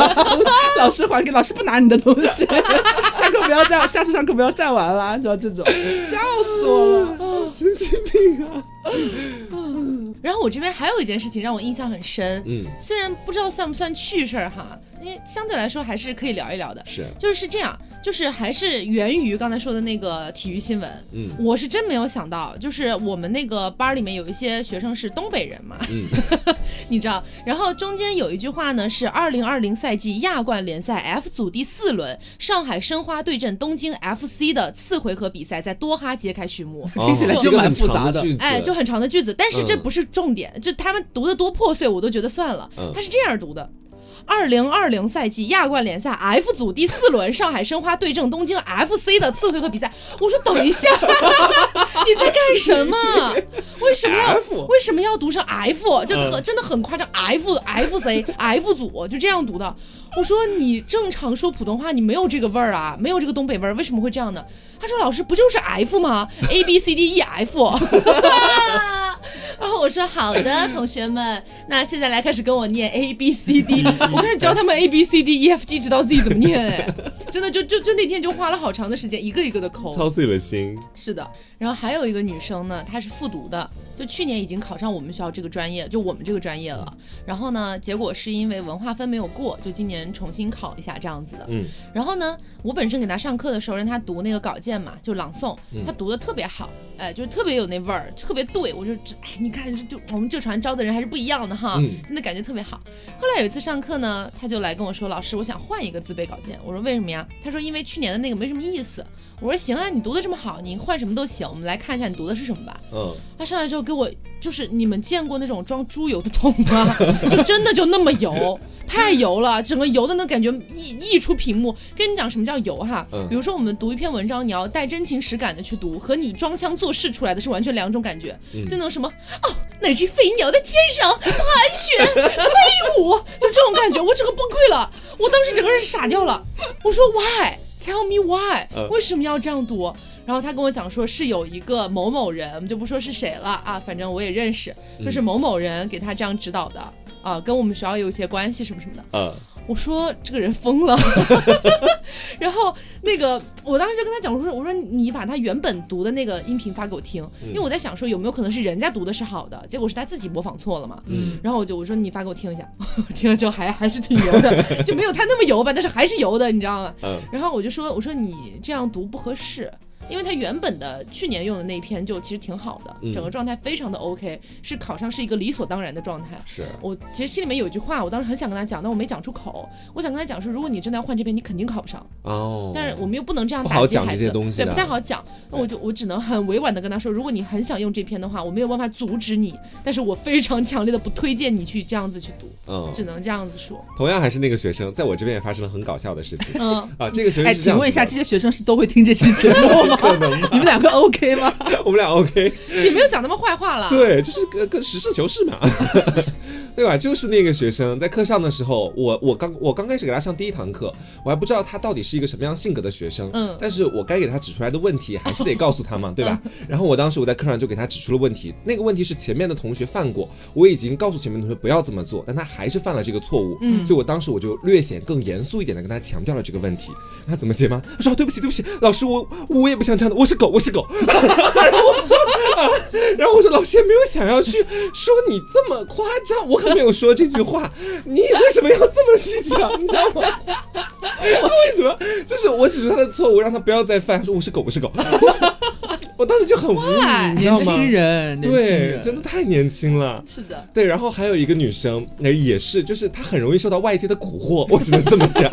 老师还给，老师不拿你的东西。下课不要再，下次上课不要再玩了，你知道这种，笑死我了。神经病啊！然后我这边还有一件事情让我印象很深，嗯，虽然不知道算不算趣事儿哈，因为相对来说还是可以聊一聊的。是，就是是这样，就是还是源于刚才说的那个体育新闻。嗯我是真没有想到，就是我们那个班里面有一些学生是东北人嘛，嗯 你知道。然后中间有一句话呢，是二零二零赛季亚冠联赛 F 组第四轮，上海申花对阵东京 FC 的次回合比赛在多哈揭开序幕。听起来就蛮复杂的哎，就很长的句子，但是这嗯不是重点，就他们读的多破碎，我都觉得算了。嗯他是这样读的。二零二零赛季亚冠联赛 F 组第四轮，上海申花对阵东京 FC 的次回合比赛。我说等一下，你在干什么？为什么要为什么要读成 F？就很、嗯真的很夸张，F F Z F 组就这样读的。我说你正常说普通话，你没有这个味儿啊，没有这个东北味儿，为什么会这样呢？他说老师不就是 F 吗？A B C D E F。然后我说好的，同学们，那现在来开始跟我念 A B C D，我开始教他们 A B C D E F G 直到 Z 怎么念，哎，真的就就就那天就花了好长的时间，一个一个的抠。操碎了心。是的，然后还有一个女生呢，她是复读的，就去年已经考上我们学校这个专业，就我们这个专业了。然后呢，结果是因为文化分没有过，就今年重新考一下这样子的。嗯，然后呢，我本身给她上课的时候让她读那个稿件嘛，就朗诵，嗯她读的特别好，哎，就是特别有那味儿，特别对我就这，哎，你看就就我们这船招的人还是不一样的哈，嗯真的感觉特别好。后来有一次上课呢，他就来跟我说，老师，我想换一个自备稿件。我说为什么呀？他说因为去年的那个没什么意思。我说行啊，你读的这么好，你换什么都行。我们来看一下你读的是什么吧。嗯，他上来之后给我，就是你们见过那种装猪油的桶吗？就真的就那么油，太油了，整个油的那感觉溢溢出屏幕。跟你讲什么叫油哈？嗯比如说我们读一篇文章，你要带真情实感的去读，和你装腔作势出来的是完全两种感觉。嗯就那种什么哦，那只飞鸟在天上盘旋飞舞，就这种感觉，我整个崩溃了，我当时整个人傻掉了。我说 Why？Tell me why？、嗯为什么要这样读？然后他跟我讲说是有一个某某人，我们就不说是谁了啊，反正我也认识，就是某某人给他这样指导的啊，跟我们学校有一些关系什么什么的。呃，我说这个人疯了，然后那个我当时就跟他讲我说，我说你把他原本读的那个音频发给我听，因为我在想说有没有可能是人家读的是好的，结果是他自己模仿错了嘛。嗯然后我就我说你发给我听一下，听了之后还还是挺油的，就没有他那么油吧，但是还是油的，你知道吗？嗯然后我就说我说你这样读不合适。因为他原本的去年用的那一篇就其实挺好的，嗯整个状态非常的 OK，是考上是一个理所当然的状态。是，我其实心里面有一句话，我当时很想跟他讲，但我没讲出口。我想跟他讲说，如果你真的要换这篇，你肯定考不上。哦，但是我们又不能这样不好讲打击孩子，对，这些东西的不太好讲。那我就我只能很委婉的跟他说，如果你很想用这篇的话，我没有办法阻止你，但是我非常强烈的不推荐你去这样子去读，嗯，只能这样子说。同样还是那个学生，在我这边也发生了很搞笑的事情嗯，啊。这个学生哎，请问一下，这些学生是都会听这期节目吗？可能你们两个 OK 吗？我们俩 OK，也没有讲那么坏话啦。对，就是跟跟实事求是嘛，对吧？就是那个学生在课上的时候，我我刚我刚开始给他上第一堂课，我还不知道他到底是一个什么样性格的学生，嗯但是我该给他指出来的问题还是得告诉他嘛，对吧？然后我当时我在课上就给他指出了问题，那个问题是前面的同学犯过，我已经告诉前面同学不要这么做，但他还是犯了这个错误，嗯所以我当时我就略显更严肃一点的跟他强调了这个问题。他怎么解吗？他说、哦对不起对不起，老师我我也不想这样的，我是狗我是狗。然后我说啊，然后我说老师也没有想要去说你这么夸张，我可没有说这句话，你为什么要这么去讲？你知道吗？为什么？就是我指出他的错误，让他不要再犯。他说我是狗，我是狗。我当时就很无语，你知道吗？年轻人，年轻对，人，真的太年轻了。是的，对，然后还有一个女生，那也是，就是她很容易受到外界的蛊惑，我只能这么讲。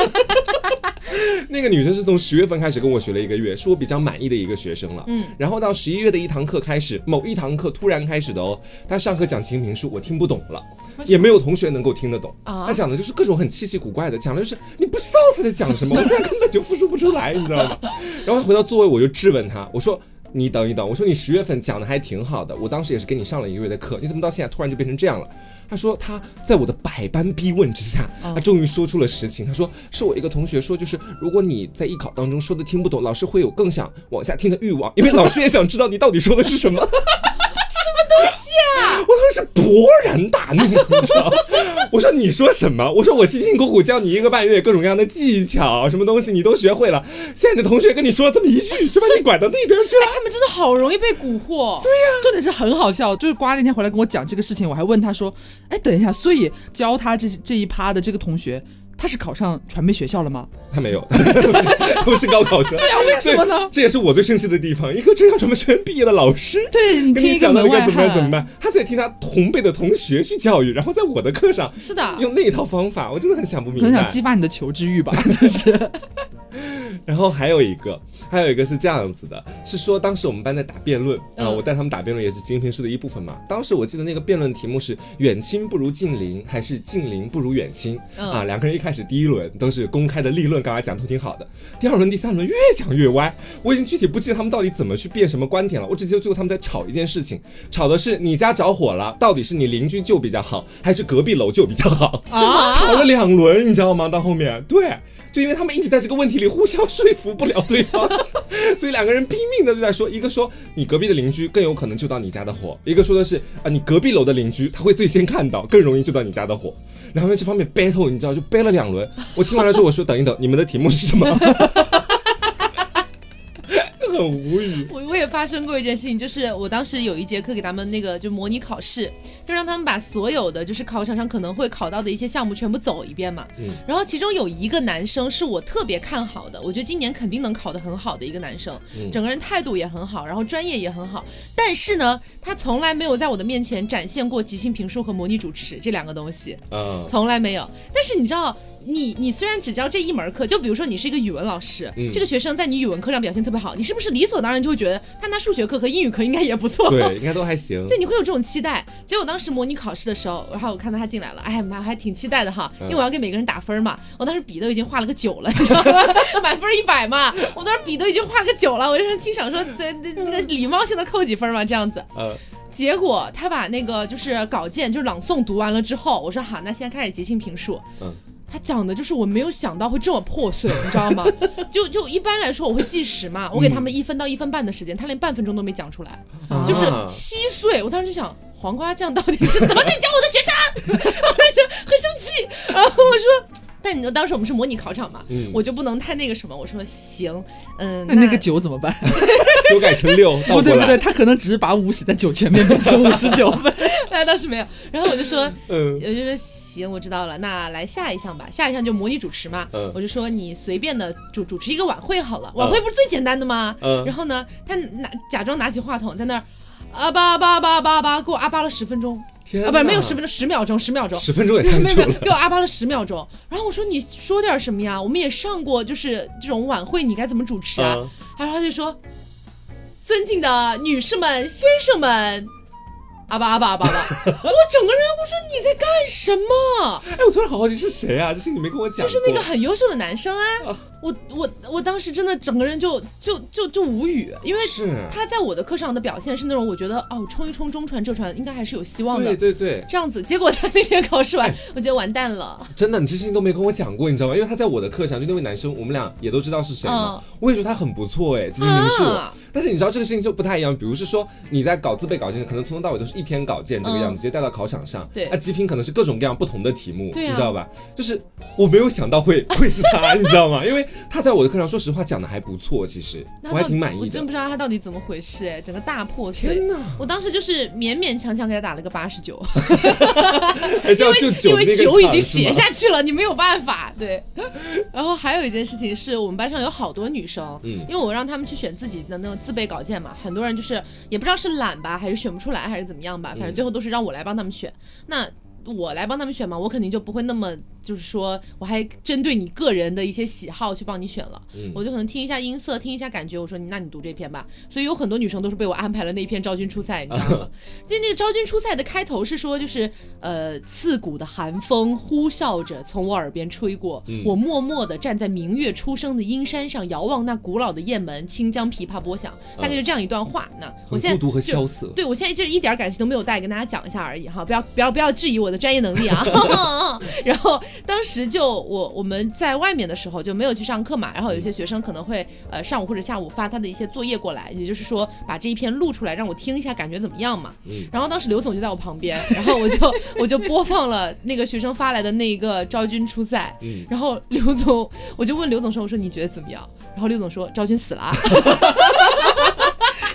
那个女生是从十月份开始跟我学了一个月，是我比较满意的一个学生了。嗯，然后到十一月的一堂课开始，某一堂课突然开始的哦，她上课讲秦评书，我听不懂了，也没有同学能够听得懂。啊她讲的就是各种很稀奇古怪的，讲的就是你不知道她在讲什么，我现在根本就复述不出来，你知道吗？然后回到座位我就质问她，我说。你等一等，我说你十月份讲的还挺好的，我当时也是给你上了一个月的课，你怎么到现在突然就变成这样了？他说他在我的百般逼问之下，他终于说出了实情。他说是我一个同学说，就是如果你在艺考当中说的听不懂，老师会有更想往下听的欲望，因为老师也想知道你到底说的是什么。我当时勃然大怒，你知道？我说你说什么？我说我辛辛苦苦教你一个半月，各种各样的技巧，什么东西你都学会了。现在你的同学跟你说了这么一句，就把你拐到那边去了。他们真的好容易被蛊惑。对呀，重点是很好笑，就是瓜那天回来跟我讲这个事情，我还问他说：“哎，等一下，所以教他这这一趴的这个同学，他是考上传媒学校了吗他没有，都 是都是高考生。对啊为什么呢这也是我最生气的地方。一个浙江传媒学院毕业的老师，？”对你跟听一个门外讲到该怎么办怎么，办，他在听他同辈的同学去教育，然后在我的课上是的，用那一套方法，我真的很想不明白很想。激发你的求知欲吧，就是 然后还有一个，还有一个是这样子的，是说当时我们班在打辩论啊、嗯我带他们打辩论也是精品书的一部分嘛。当时我记得那个辩论题目是远亲不如近邻，还是近邻不如远亲、嗯啊？两个人一开始第一轮都是公开的立论，刚才讲都挺好的。第二轮、第三轮越讲越歪，我已经具体不记得他们到底怎么去辩什么观点了，我只记得最后他们在吵一件事情，吵的是你家着火了，到底是你邻居救比较好，还是隔壁楼救比较好？是吗 吵了两轮，你知道吗？到后面，对，就因为他们一直在这个问题里互相说服不了对方，所以两个人拼命的就在说，一个说你隔壁的邻居更有可能救到你家的火，一个说的是啊你隔壁楼的邻居他会最先看到，更容易救到你家的火。两个人这方面 battle，你知道就 battle 了两轮。我听完了之后，我说等一等，你们的题目是什么？很无语。我我也发生过一件事情，就是我当时有一节课给他们那个就模拟考试，就让他们把所有的就是考场上可能会考到的一些项目全部走一遍嘛。嗯然后其中有一个男生是我特别看好的，我觉得今年肯定能考得很好的一个男生，嗯整个人态度也很好，然后专业也很好。但是呢，他从来没有在我的面前展现过即兴评述和模拟主持这两个东西。嗯从来没有。但是你知道，你你虽然只教这一门课，就比如说你是一个语文老师，嗯这个学生在你语文课上表现特别好，你是不是理所当然就会觉得他那数学课和英语课应该也不错？对，应该都还行。对，你会有这种期待。结果当时模拟考试的时候，然后我看到他进来了，哎，妈，还挺期待的哈，因为我要给每个人打分嘛。我当时笔都已经画了个九了，你知道吗？满分一百嘛，我当时笔都已经画了个九了，我就心想说，对对，那个礼貌性的扣几分嘛，这样子。呃，结果他把那个就是稿件就是朗诵读完了之后，我说好，那现在开始即兴评述。嗯他讲的就是我没有想到会这么破碎，你知道吗？就就一般来说我会计时嘛，我给他们一分到一分半的时间，他连半分钟都没讲出来，啊就是稀碎。我当时就想，黄瓜酱到底是怎么在教我的学生？我就很生气，然后我说。但你知道当时我们是模拟考场嘛，嗯我就不能太那个什么。我说行，嗯，那那个九怎么办？九改成六。不对不对，他可能只是把五写在九前面，变成五十九分。那倒是没有。然后我就说，嗯我就说行，我知道了。那来下一项吧，下一项就模拟主持嘛。嗯我就说你随便的主主持一个晚会好了，晚会不是最简单的吗？嗯然后呢，他拿假装拿起话筒在那儿啊吧吧吧吧吧，给我阿巴了十分钟。天啊，不是没有十分钟，十秒钟，十秒钟，十分钟也太久了。给我阿巴了十秒钟。然后我说你说点什么呀？我们也上过就是这种晚会，你该怎么主持啊？嗯然后他就说：“尊敬的女士们、先生们，啊吧啊吧啊吧啊吧！” 我整个人，我说你在干什么？哎，我突然好好奇是谁啊？就是你没跟我讲，就是那个很优秀的男生啊！啊我我我当时真的整个人就就就就无语，因为是他在我的课上的表现是那种我觉得哦，冲一冲中传浙传应该还是有希望的对。对对，这样子，结果他那天考试完，我觉得完蛋了。真的，你这事情都没跟我讲过，你知道吗？因为他在我的课上，就那位男生，我们俩也都知道是谁嘛。我也觉得他很不错哎，即兴民宿。啊但是你知道这个事情就不太一样，比如是说你在搞自备稿件，可能从头到尾都是一篇稿件这个样子，直接带到考场上。对那极品可能是各种各样不同的题目，你知道吧？就是我没有想到会会是他，你知道吗？因为他在我的课上，说实话讲的还不错，其实我还挺满意的。我真不知道他到底怎么回事，哎，整个大破碎。天哪，我当时就是勉勉强强给他打了个八十九 还是要就因为酒那个酒已经写下去了，你没有办法。对，然后还有一件事情是我们班上有好多女生，嗯因为我让他们去选自己的那种自备稿件嘛，很多人就是也不知道是懒吧，还是选不出来，还是怎么样吧，反正最后都是让我来帮他们选。那我来帮他们选嘛，我肯定就不会那么就就是说我还针对你个人的一些喜好去帮你选了，嗯我就可能听一下音色，听一下感觉，我说你那你读这篇吧。所以有很多女生都是被我安排了那一篇《昭君出塞》，你知道吗？就那个《昭君出塞》的开头是说，就是呃，刺骨的寒风呼啸着从我耳边吹过，嗯我默默地站在明月初升的阴山上，遥望那古老的雁门，清江琵琶拨响，大概就这样一段话。那我现在孤独和就萧瑟。对，我现在就是一点感情都没有带，跟大家讲一下而已哈，不要不要不要质疑我的专业能力啊。然后当时就我我们在外面的时候就没有去上课嘛，然后有一些学生可能会呃上午或者下午发他的一些作业过来，也就是说把这一篇录出来让我听一下，感觉怎么样嘛。嗯然后当时刘总就在我旁边，然后我就我就播放了那个学生发来的那一个昭君出塞，嗯然后刘总我就问刘总说，我说你觉得怎么样？然后刘总说昭君死了啊。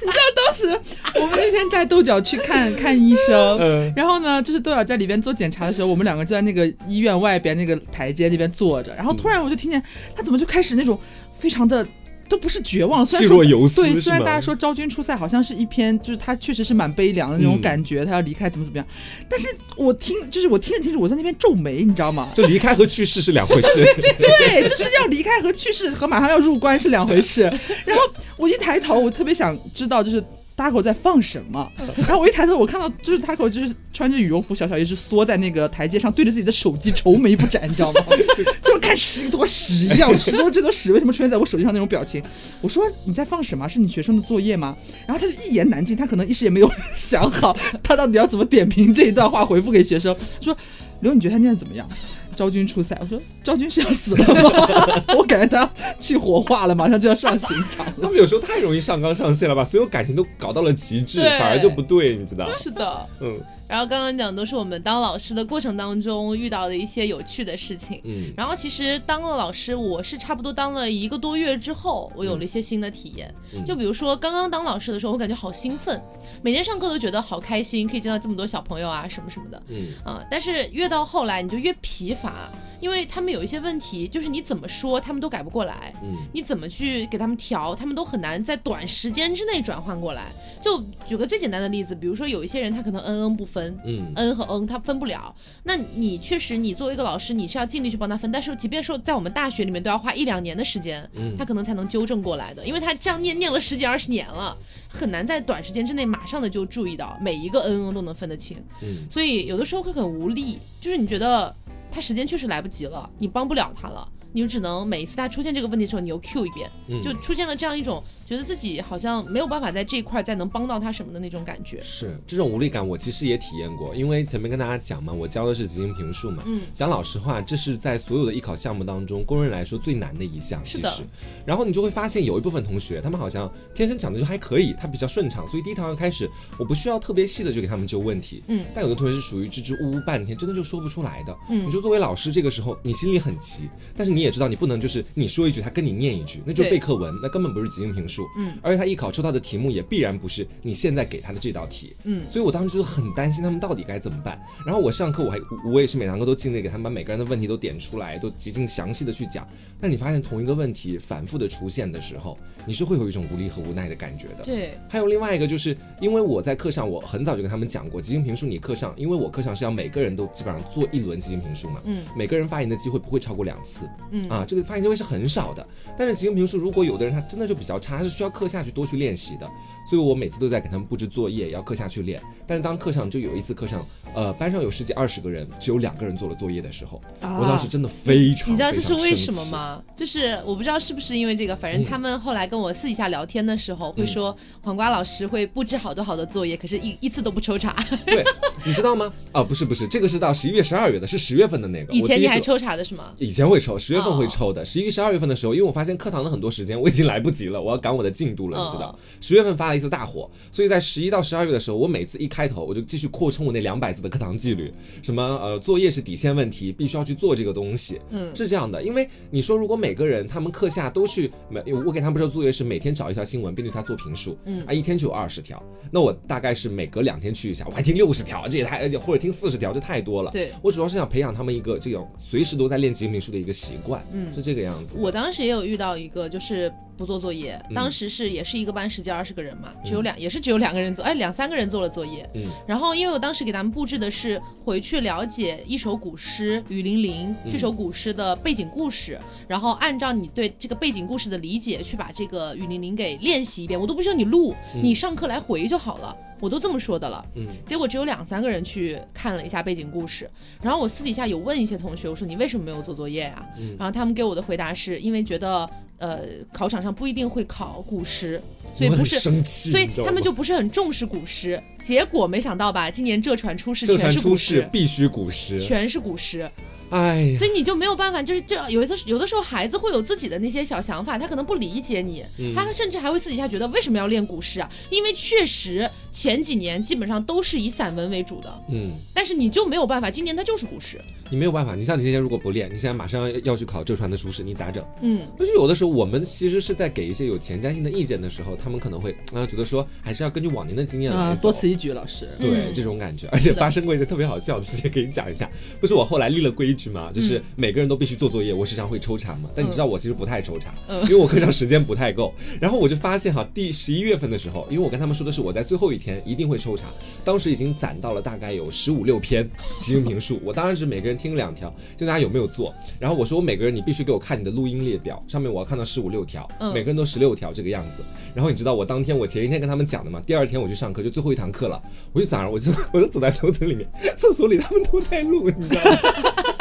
当时我们那天带豆角去看看医生，嗯然后呢，就是豆角在里边做检查的时候，我们两个就在那个医院外边那个台阶那边坐着，然后突然我就听见他怎么就开始那种非常的。都不是绝望，虽然说对，虽然大家说《昭君出塞》好像是一篇，就是他确实是蛮悲凉的那种嗯感觉，他要离开怎么怎么样，但是我听就是我听着听着，我在那边皱眉，你知道吗？就离开和去世是两回事。对，就是要离开和去世和马上要入关是两回事。然后我一抬头，我特别想知道就是。大口在放什么？然后我一抬头，我看到就是大口就是穿着羽绒服，小小一只缩在那个台阶上，对着自己的手机愁眉不展，你知道吗？就看十坨屎一样，十多这坨屎为什么出现在我手机上那种表情？我说你在放什么？是你学生的作业吗？然后他就一言难尽，他可能一时也没有 想好他到底要怎么点评这一段话回复给学生，说刘你觉得他念的怎么样？昭君出塞，我说昭君是要死了吗？我感觉他去火化了，马上就要上刑场了。他们有时候太容易上纲上线了，把所有感情都搞到了极致，反而就不对，你知道？是的。嗯然后刚刚讲都是我们当老师的过程当中遇到的一些有趣的事情。嗯然后其实当了老师，我是差不多当了一个多月之后，我有了一些新的体验。嗯就比如说刚刚当老师的时候，我感觉好兴奋，每天上课都觉得好开心，可以见到这么多小朋友啊什么什么的。嗯啊、但是越到后来你就越疲乏，因为他们有一些问题，就是你怎么说他们都改不过来。嗯。你怎么去给他们调，他们都很难在短时间之内转换过来。就举个最简单的例子，比如说有一些人他可能嗯嗯不分，嗯。嗯和嗯他分不了，那你确实你作为一个老师，你是要尽力去帮他分，但是即便说在我们大学里面都要花一两年的时间，嗯。他可能才能纠正过来的，因为他这样念念了十几二十年了，很难在短时间之内马上的就注意到每一个嗯嗯都能分得清，嗯。所以有的时候会很无力，就是你觉得他时间确实来不及了，你帮不了他了。你就只能每一次他出现这个问题的时候，你又 Q 一遍，嗯就出现了这样一种觉得自己好像没有办法在这一块再能帮到他什么的那种感觉。是。这种无力感，我其实也体验过，因为前面跟大家讲嘛，我教的是即兴评述嘛，嗯，讲老实话，这是在所有的艺考项目当中，公认来说最难的一项，是的。其实。然后你就会发现有一部分同学，他们好像天生讲的就还可以，他比较顺畅，所以第一堂课开始，我不需要特别细的去给他们揪问题，嗯，但有的同学是属于支支吾吾半天，真的就说不出来的，嗯。你就作为老师，这个时候你心里很急，但是你也知道你不能就是你说一句，他跟你念一句，那就是背课文，那根本不是即兴评述，嗯，而且他艺考抽到的题目也必然不是你现在给他的这道题，嗯。所以我当时就很担心他们到底该怎么办。然后我上课我还我也是每堂课都尽力给他们把每个人的问题都点出来，都极尽详细的去讲。但你发现同一个问题反复的出现的时候，你是会有一种无力和无奈的感觉的。对，还有另外一个，就是因为我在课上，我很早就跟他们讲过，即兴评述你课上，因为我课上是要每个人都基本上做一轮即兴评述嘛，嗯，每个人发言的机会不会超过两次，啊，这个发言机会是很少的。但是即兴评述，如果有的人他真的就比较差，他是需要课下去多去练习的，所以我每次都在给他们布置作业，要课下去练。但是当课上就有一次课上，呃，班上有十几二十个人，只有两个人做了作业的时候，啊我当时真的非常，你知道这是为？什么吗？就是我不知道是不是因为这个，反正他们后来跟我私底下聊天的时候会说，黄瓜老师会布置好多好多作业，可是一一次都不抽查。对，你知道吗？啊，不是不是，这个是到十一月、十二月的，是十月份的那个。以前你还抽查的是吗？以前会抽，十月份会哦抽的。十一、十二月份的时候，因为我发现课堂的很多时间我已经来不及了，我要赶我的进度了，你知道哦。十月份发了一次大火，所以在十一到十二月的时候，我每次一开头我就继续扩充我那两百字的课堂纪律，什么呃作业是底线问题，必须要去做这个东西。嗯。是这样的，因为你说如果每个人他们课下都去每我给他们布置作业是每天找一条新闻并对它做评述，嗯。啊一天就有二十条，那我大概是每隔两天去一下，我还听六十条，这也太或者听四十条，这太多了。对。我主要是想培养他们一个这种随时都在练即兴评书的一个习惯，嗯。是这个样子。我当时也有遇到一个，就是不做作业。嗯当时是也是一个班十几二十个人嘛，只有两也是只有两个人做，哎两三个人做了作业。嗯然后因为我当时给他们布置的是回去了解一首古诗《雨霖铃》嗯这首古诗的背景故事，然后按照你对这个背景故事的理解去把这个《雨霖铃》给练习一遍，我都不需要你录，你上课来回就好了。我都这么说的了，嗯。结果只有两三个人去看了一下背景故事，然后我私底下有问一些同学，我说你为什么没有做作业呀、嗯。然后他们给我的回答是因为觉得呃考场上不一定会考古诗，所以不是所以他们就不是很重视古诗，结果没想到吧，今年浙传出世浙全是古诗，必须古诗，全是古诗，哎，所以你就没有办法，就是这有的有的时候孩子会有自己的那些小想法，他可能不理解你，嗯他甚至还会私底下觉得为什么要练古诗啊？因为确实前几年基本上都是以散文为主的，嗯。但是你就没有办法，今年它就是古诗，你没有办法，你像你今天如果不练，你现在马上要要去考浙传的书试，你咋整？嗯，就是有的时候我们其实是在给一些有前瞻性的意见的时候，他们可能会啊觉得说还是要根据往年的经验来啊，多此一举，老师。对、嗯这种感觉，而且发生过一些特别好笑的事情，给你讲一下。不是我后来立了规矩嘛，就是每个人都必须做作业，我时常会抽查嘛。但你知道我其实不太抽查，因为我课上时间不太够。然后我就发现哈，第十一月份的时候，因为我跟他们说的是我在最后一天一定会抽查，当时已经攒到了大概有十五六篇集云评述，我当然是每个人听两条，就大家有没有做。然后我说我每个人你必须给我看你的录音列表，上面我要看到十五六条，嗯每个人都十六条这个样子。然后你知道我当天我前一天跟他们讲的嘛，第二天我去上课就最后一堂课了，我就早上我就 我就走在楼层里面，厕所里他们都在录，你知道吗？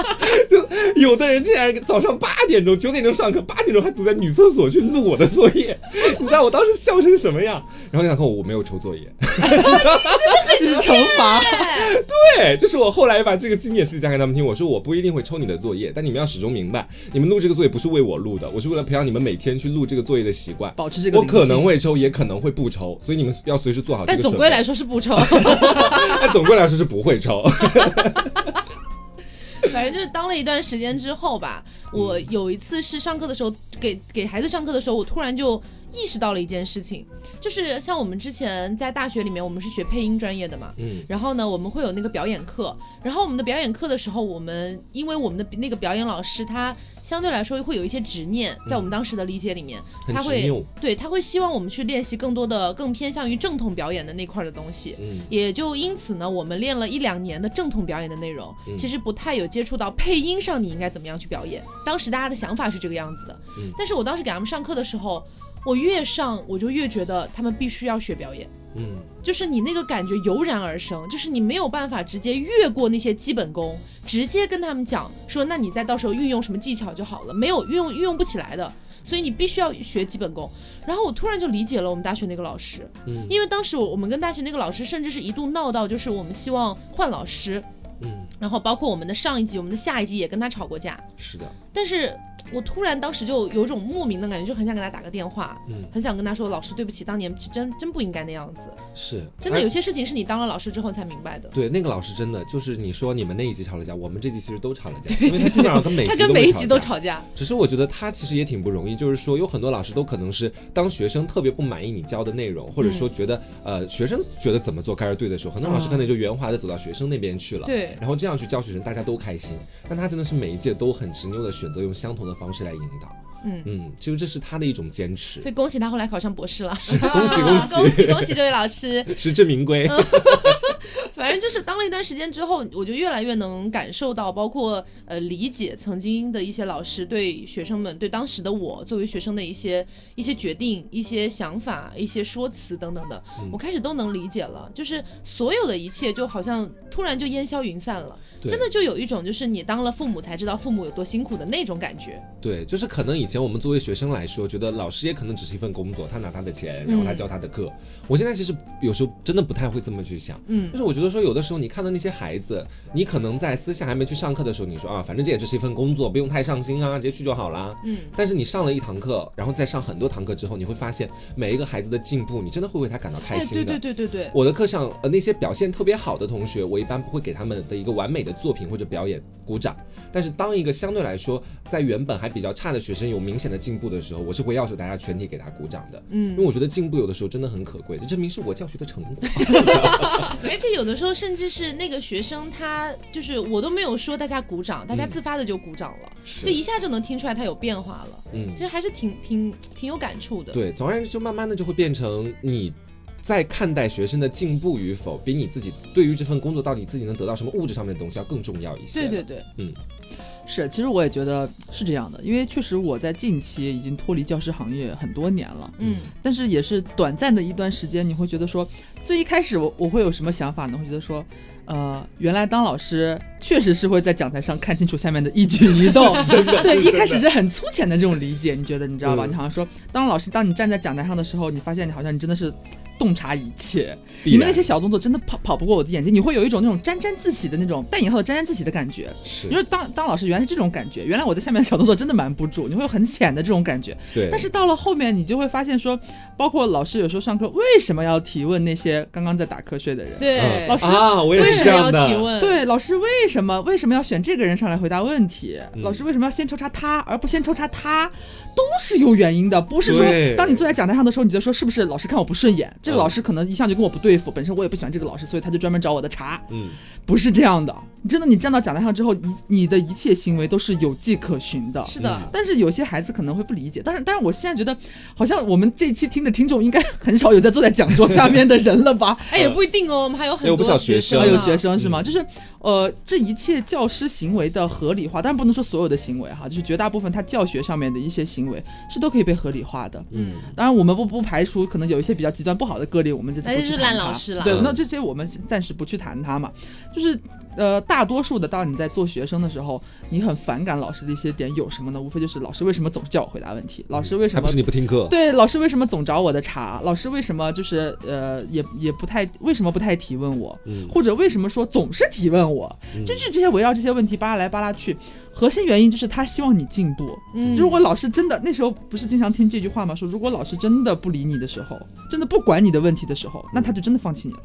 就有的人竟然早上八点钟、九点钟上课，八点钟还堵在女厕所去录我的作业，你知道我当时笑成什么样？然后那堂课我没有抽作业，这 是惩罚。对，就是我后来把这个经典事讲给他们听，我说我不一定会抽你的作业，但你们要始终明白，你们录这个作业不是为我录的，我是为了培养你们每天去录这个作业的习惯。保持这个我可能会抽，也可能会不抽，所以你们要随时做好这但个准备。总归来说是不抽。但总归来说是不会抽。反正就是当了一段时间之后吧，我有一次是上课的时候，给给孩子上课的时候，我突然就意识到了一件事情，就是像我们之前在大学里面，我们是学配音专业的嘛，嗯，然后呢，我们会有那个表演课，然后我们的表演课的时候，我们因为我们的那个表演老师他相对来说会有一些执念，在我们当时的理解里面，很他会。对他会希望我们去练习更多的更偏向于正统表演的那块儿的东西。嗯也就因此呢，我们练了一两年的正统表演的内容，嗯其实不太有接触到配音上你应该怎么样去表演。当时大家的想法是这个样子的，嗯但是我当时给他们上课的时候，我越上我就越觉得他们必须要学表演。嗯就是你那个感觉油然而生，就是你没有办法直接越过那些基本功，直接跟他们讲说，那你再到时候运用什么技巧就好了，没有运用运用不起来的，所以你必须要学基本功。然后我突然就理解了我们大学那个老师，嗯因为当时我我们跟大学那个老师甚至是一度闹到，就是我们希望换老师，嗯，然后包括我们的上一季、我们的下一季也跟他吵过架，是的，但是我突然当时就有一种莫名的感觉，就很想给他打个电话，嗯很想跟他说，老师对不起，当年是真真不应该那样子。是真的有些事情是你当了老师之后才明白的。对，那个老师真的就是你说你们那一集吵了架，我们这集其实都吵了架，因为他基本上跟每他集会跟每一集都吵架。只是我觉得他其实也挺不容易，就是说有很多老师都可能是当学生特别不满意你教的内容，或者说觉得、呃学生觉得怎么做该是对的时候，很多老师可能就圆滑的走到学生那边去了。对然后这样去教学生，大家都开心。但他真的是每一届都很执拗的选择用相同的方式来引导。嗯嗯，其实这是他的一种坚持所，以恭喜他后来考上博士了，恭喜 恭喜恭喜恭喜这位老师。实至名归。反正就是当了一段时间之后，我就越来越能感受到，包括呃理解曾经的一些老师对学生们、对当时的我作为学生的一些一些决定、一些想法、一些说辞等等的，嗯我开始都能理解了。就是所有的一切就好像突然就烟消云散了，真的就有一种就是你当了父母才知道父母有多辛苦的那种感觉。对，就是可能以前我们作为学生来说，觉得老师也可能只是一份工作，他拿他的钱，然后他教他的课。我现在其实有时候真的不太会这么去想，嗯就是我觉得说有的时候你看到那些孩子，你可能在私下还没去上课的时候，你说啊，反正这也只是一份工作，不用太上心啊，直接去就好啦。嗯，但是你上了一堂课，然后再上很多堂课之后，你会发现每一个孩子的进步，你真的会为他感到开心的。哎，对对对对对，我的课上，呃，那些表现特别好的同学，我一般不会给他们的一个完美的作品或者表演鼓掌。但是当一个相对来说在原本还比较差的学生有明显的进步的时候，我是会要求大家全体给他鼓掌的。嗯因嗯为，我觉得进步有的时候真的很可贵，这证明是我教学的成果。而且有的的时候甚至是那个学生他就是我都没有说大家鼓掌，大家嗯自发的就鼓掌了，是就一下就能听出来他有变化了，嗯其，实还是挺挺挺有感触的。对，总而言之，就慢慢的就会变成你。在看待学生的进步与否，比你自己对于这份工作到底自己能得到什么物质上面的东西要更重要一些。对对，对，嗯，是，其实我也觉得是这样的，因为确实我在近期已经脱离教师行业很多年了，嗯但是也是短暂的一段时间，你会觉得说，最一开始我我会有什么想法呢？会觉得说，呃，原来当老师确实是会在讲台上看清楚下面的一举一动，真的对，一开始是很粗浅的这种理解，你觉得你知道吧？嗯你好像说，当老师，当你站在讲台上的时候，你发现你好像你真的是。洞察一切，你们那些小动作真的跑跑不过我的眼睛，你会有一种那种沾沾自喜的那种带引号的沾沾自喜的感觉。是你说当当老师原来是这种感觉，原来我在下面的小动作真的瞒不住，你会有很浅的这种感觉。对，但是到了后面，你就会发现说，包括老师有时候上课为什么要提问那些刚刚在打瞌睡的人？对，嗯老师啊，我也为什么要是这样的。提问？对，老师为什么为什么要选这个人上来回答问题？嗯老师为什么要先抽查他，而不先抽查他？都是有原因的，不是说当你坐在讲台上的时候，你就说是不是老师看我不顺眼？这个嗯老师可能一向就跟我不对付，本身我也不喜欢这个老师，所以他就专门找我的茬。嗯，不是这样的，真的，你站到讲台上之后，一你的一切行为都是有迹可循的。是的，但是有些孩子可能会不理解，但是但是我现在觉得，好像我们这一期听的听众应该很少有在坐在讲桌下面的人了吧？哎，也不一定哦，我们还有很有不少多学生啊还有学生是嗯吗？就是呃，这一切教师行为的合理化，当然不能说所有的行为哈，就是绝大部分他教学上面的一些行为是都可以被合理化的。嗯，当然，我们不不排除可能有一些比较极端不好的个例，我们这次那就是不去谈它烂老师了对，嗯那这些我们暂时不去谈他嘛。就是呃，大多数的，当你在做学生的时候，你很反感老师的一些点有什么呢？无非就是老师为什么总是叫我回答问题，老师为什么还不是你不听课？对，老师为什么总找我的茬？老师为什么就是呃，也也不太为什么不太提问我？嗯或者为什么说总是提问我？就是这些围绕这些问题扒拉来扒拉去，核心原因就是他希望你进步。嗯如果老师真的那时候不是经常听这句话吗？说如果老师真的不理你的时候，真的不管你的问题的时候，那他就真的放弃你了。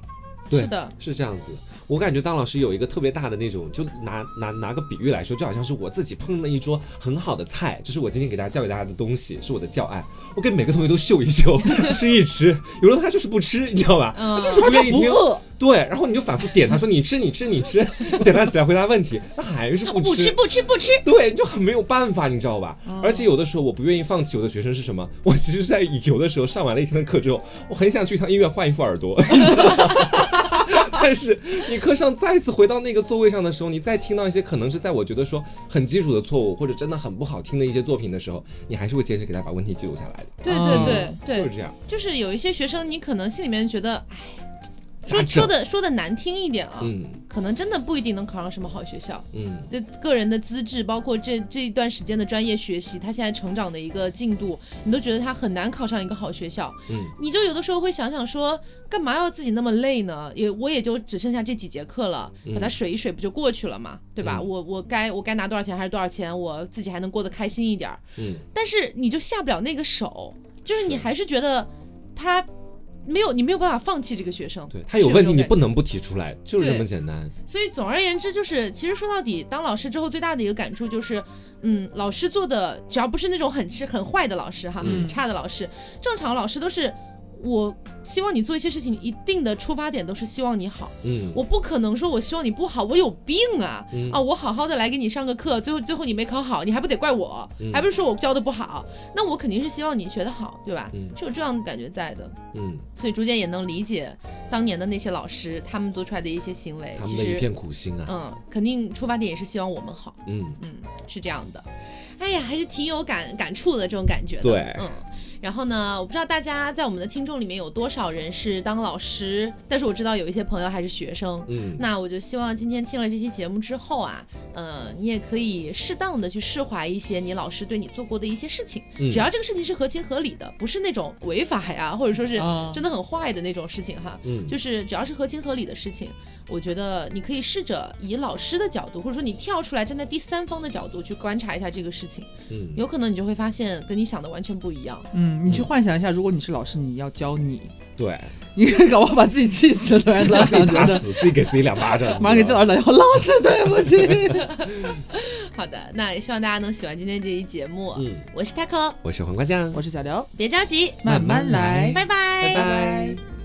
对是的，是这样子。我感觉当老师有一个特别大的那种，就拿拿拿个比喻来说，就好像是我自己烹了一桌很好的菜，这是我今天给大家教给大家的东西，是我的教案，我给每个同学都秀一秀，吃一吃。有的他就是不吃，你知道吧？嗯他就是不愿意听。对，然后你就反复点他说你吃你吃你吃，点他起来回答问题，他还是不不吃不吃不吃，对，就很没有办法，你知道吧？哦而且有的时候我不愿意放弃我的学生是什么？我其实，在有的时候上完了一天的课之后，我很想去一趟医院换一副耳朵。你知道但是你课上再次回到那个座位上的时候，你再听到一些可能是在我觉得说很基础的错误，或者真的很不好听的一些作品的时候，你还是会坚持给他把问题记录下来的。对嗯对对对，就是这样。就是有一些学生，你可能心里面觉得，哎，说说的说的难听一点啊，嗯可能真的不一定能考上什么好学校。嗯，这个人的资质，包括这这一段时间的专业学习，他现在成长的一个进度，你都觉得他很难考上一个好学校。嗯，你就有的时候会想想说，干嘛要自己那么累呢？也我也就只剩下这几节课了，把它水一水不就过去了嘛，对吧？嗯我我该我该拿多少钱还是多少钱，我自己还能过得开心一点儿。嗯，但是你就下不了那个手，就是你还是觉得他没有，你没有办法放弃这个学生。对他有问题，你不能。不提出来，就是这么简单。所以总而言之，就是其实说到底，当老师之后最大的一个感触就是，嗯，老师做的只要不是那种很是很坏的老师哈，嗯很差的老师，正常老师都是。我希望你做一些事情，一定的出发点都是希望你好。嗯，我不可能说我希望你不好，我有病啊！嗯啊，我好好的来给你上个课，最后最后你没考好，你还不得怪我？嗯还不是说我教的不好？那我肯定是希望你学得好，对吧？嗯是有这样的感觉在的，嗯，所以逐渐也能理解当年的那些老师他们做出来的一些行为，其实他们的一片苦心啊。嗯，肯定出发点也是希望我们好，嗯，嗯，是这样的。哎呀，还是挺有感感触的这种感觉的。对嗯。然后呢，我不知道大家在我们的听众里面有多少人是当老师，但是我知道有一些朋友还是学生。嗯，那我就希望今天听了这期节目之后啊，呃，你也可以适当的去释怀一些你老师对你做过的一些事情，嗯只要这个事情是合情合理的，不是那种违法呀，或者说是啊真的很坏的那种事情哈。嗯就是只要是合情合理的事情，我觉得你可以试着以老师的角度，或者说你跳出来站在第三方的角度去观察一下这个事情，嗯，有可能你就会发现跟你想的完全不一样。嗯，你去幻想一下，如果你是老师，你要教你，对，你搞不好把自己气死了，突然自己想觉得，打死，自己给自己两巴掌，马上给自己老师打电话，老师对不起。好的，那也希望大家能喜欢今天这一节目。嗯，我是 Taco，我是黄瓜酱，我是小刘，别着急，慢慢来，拜拜，拜拜。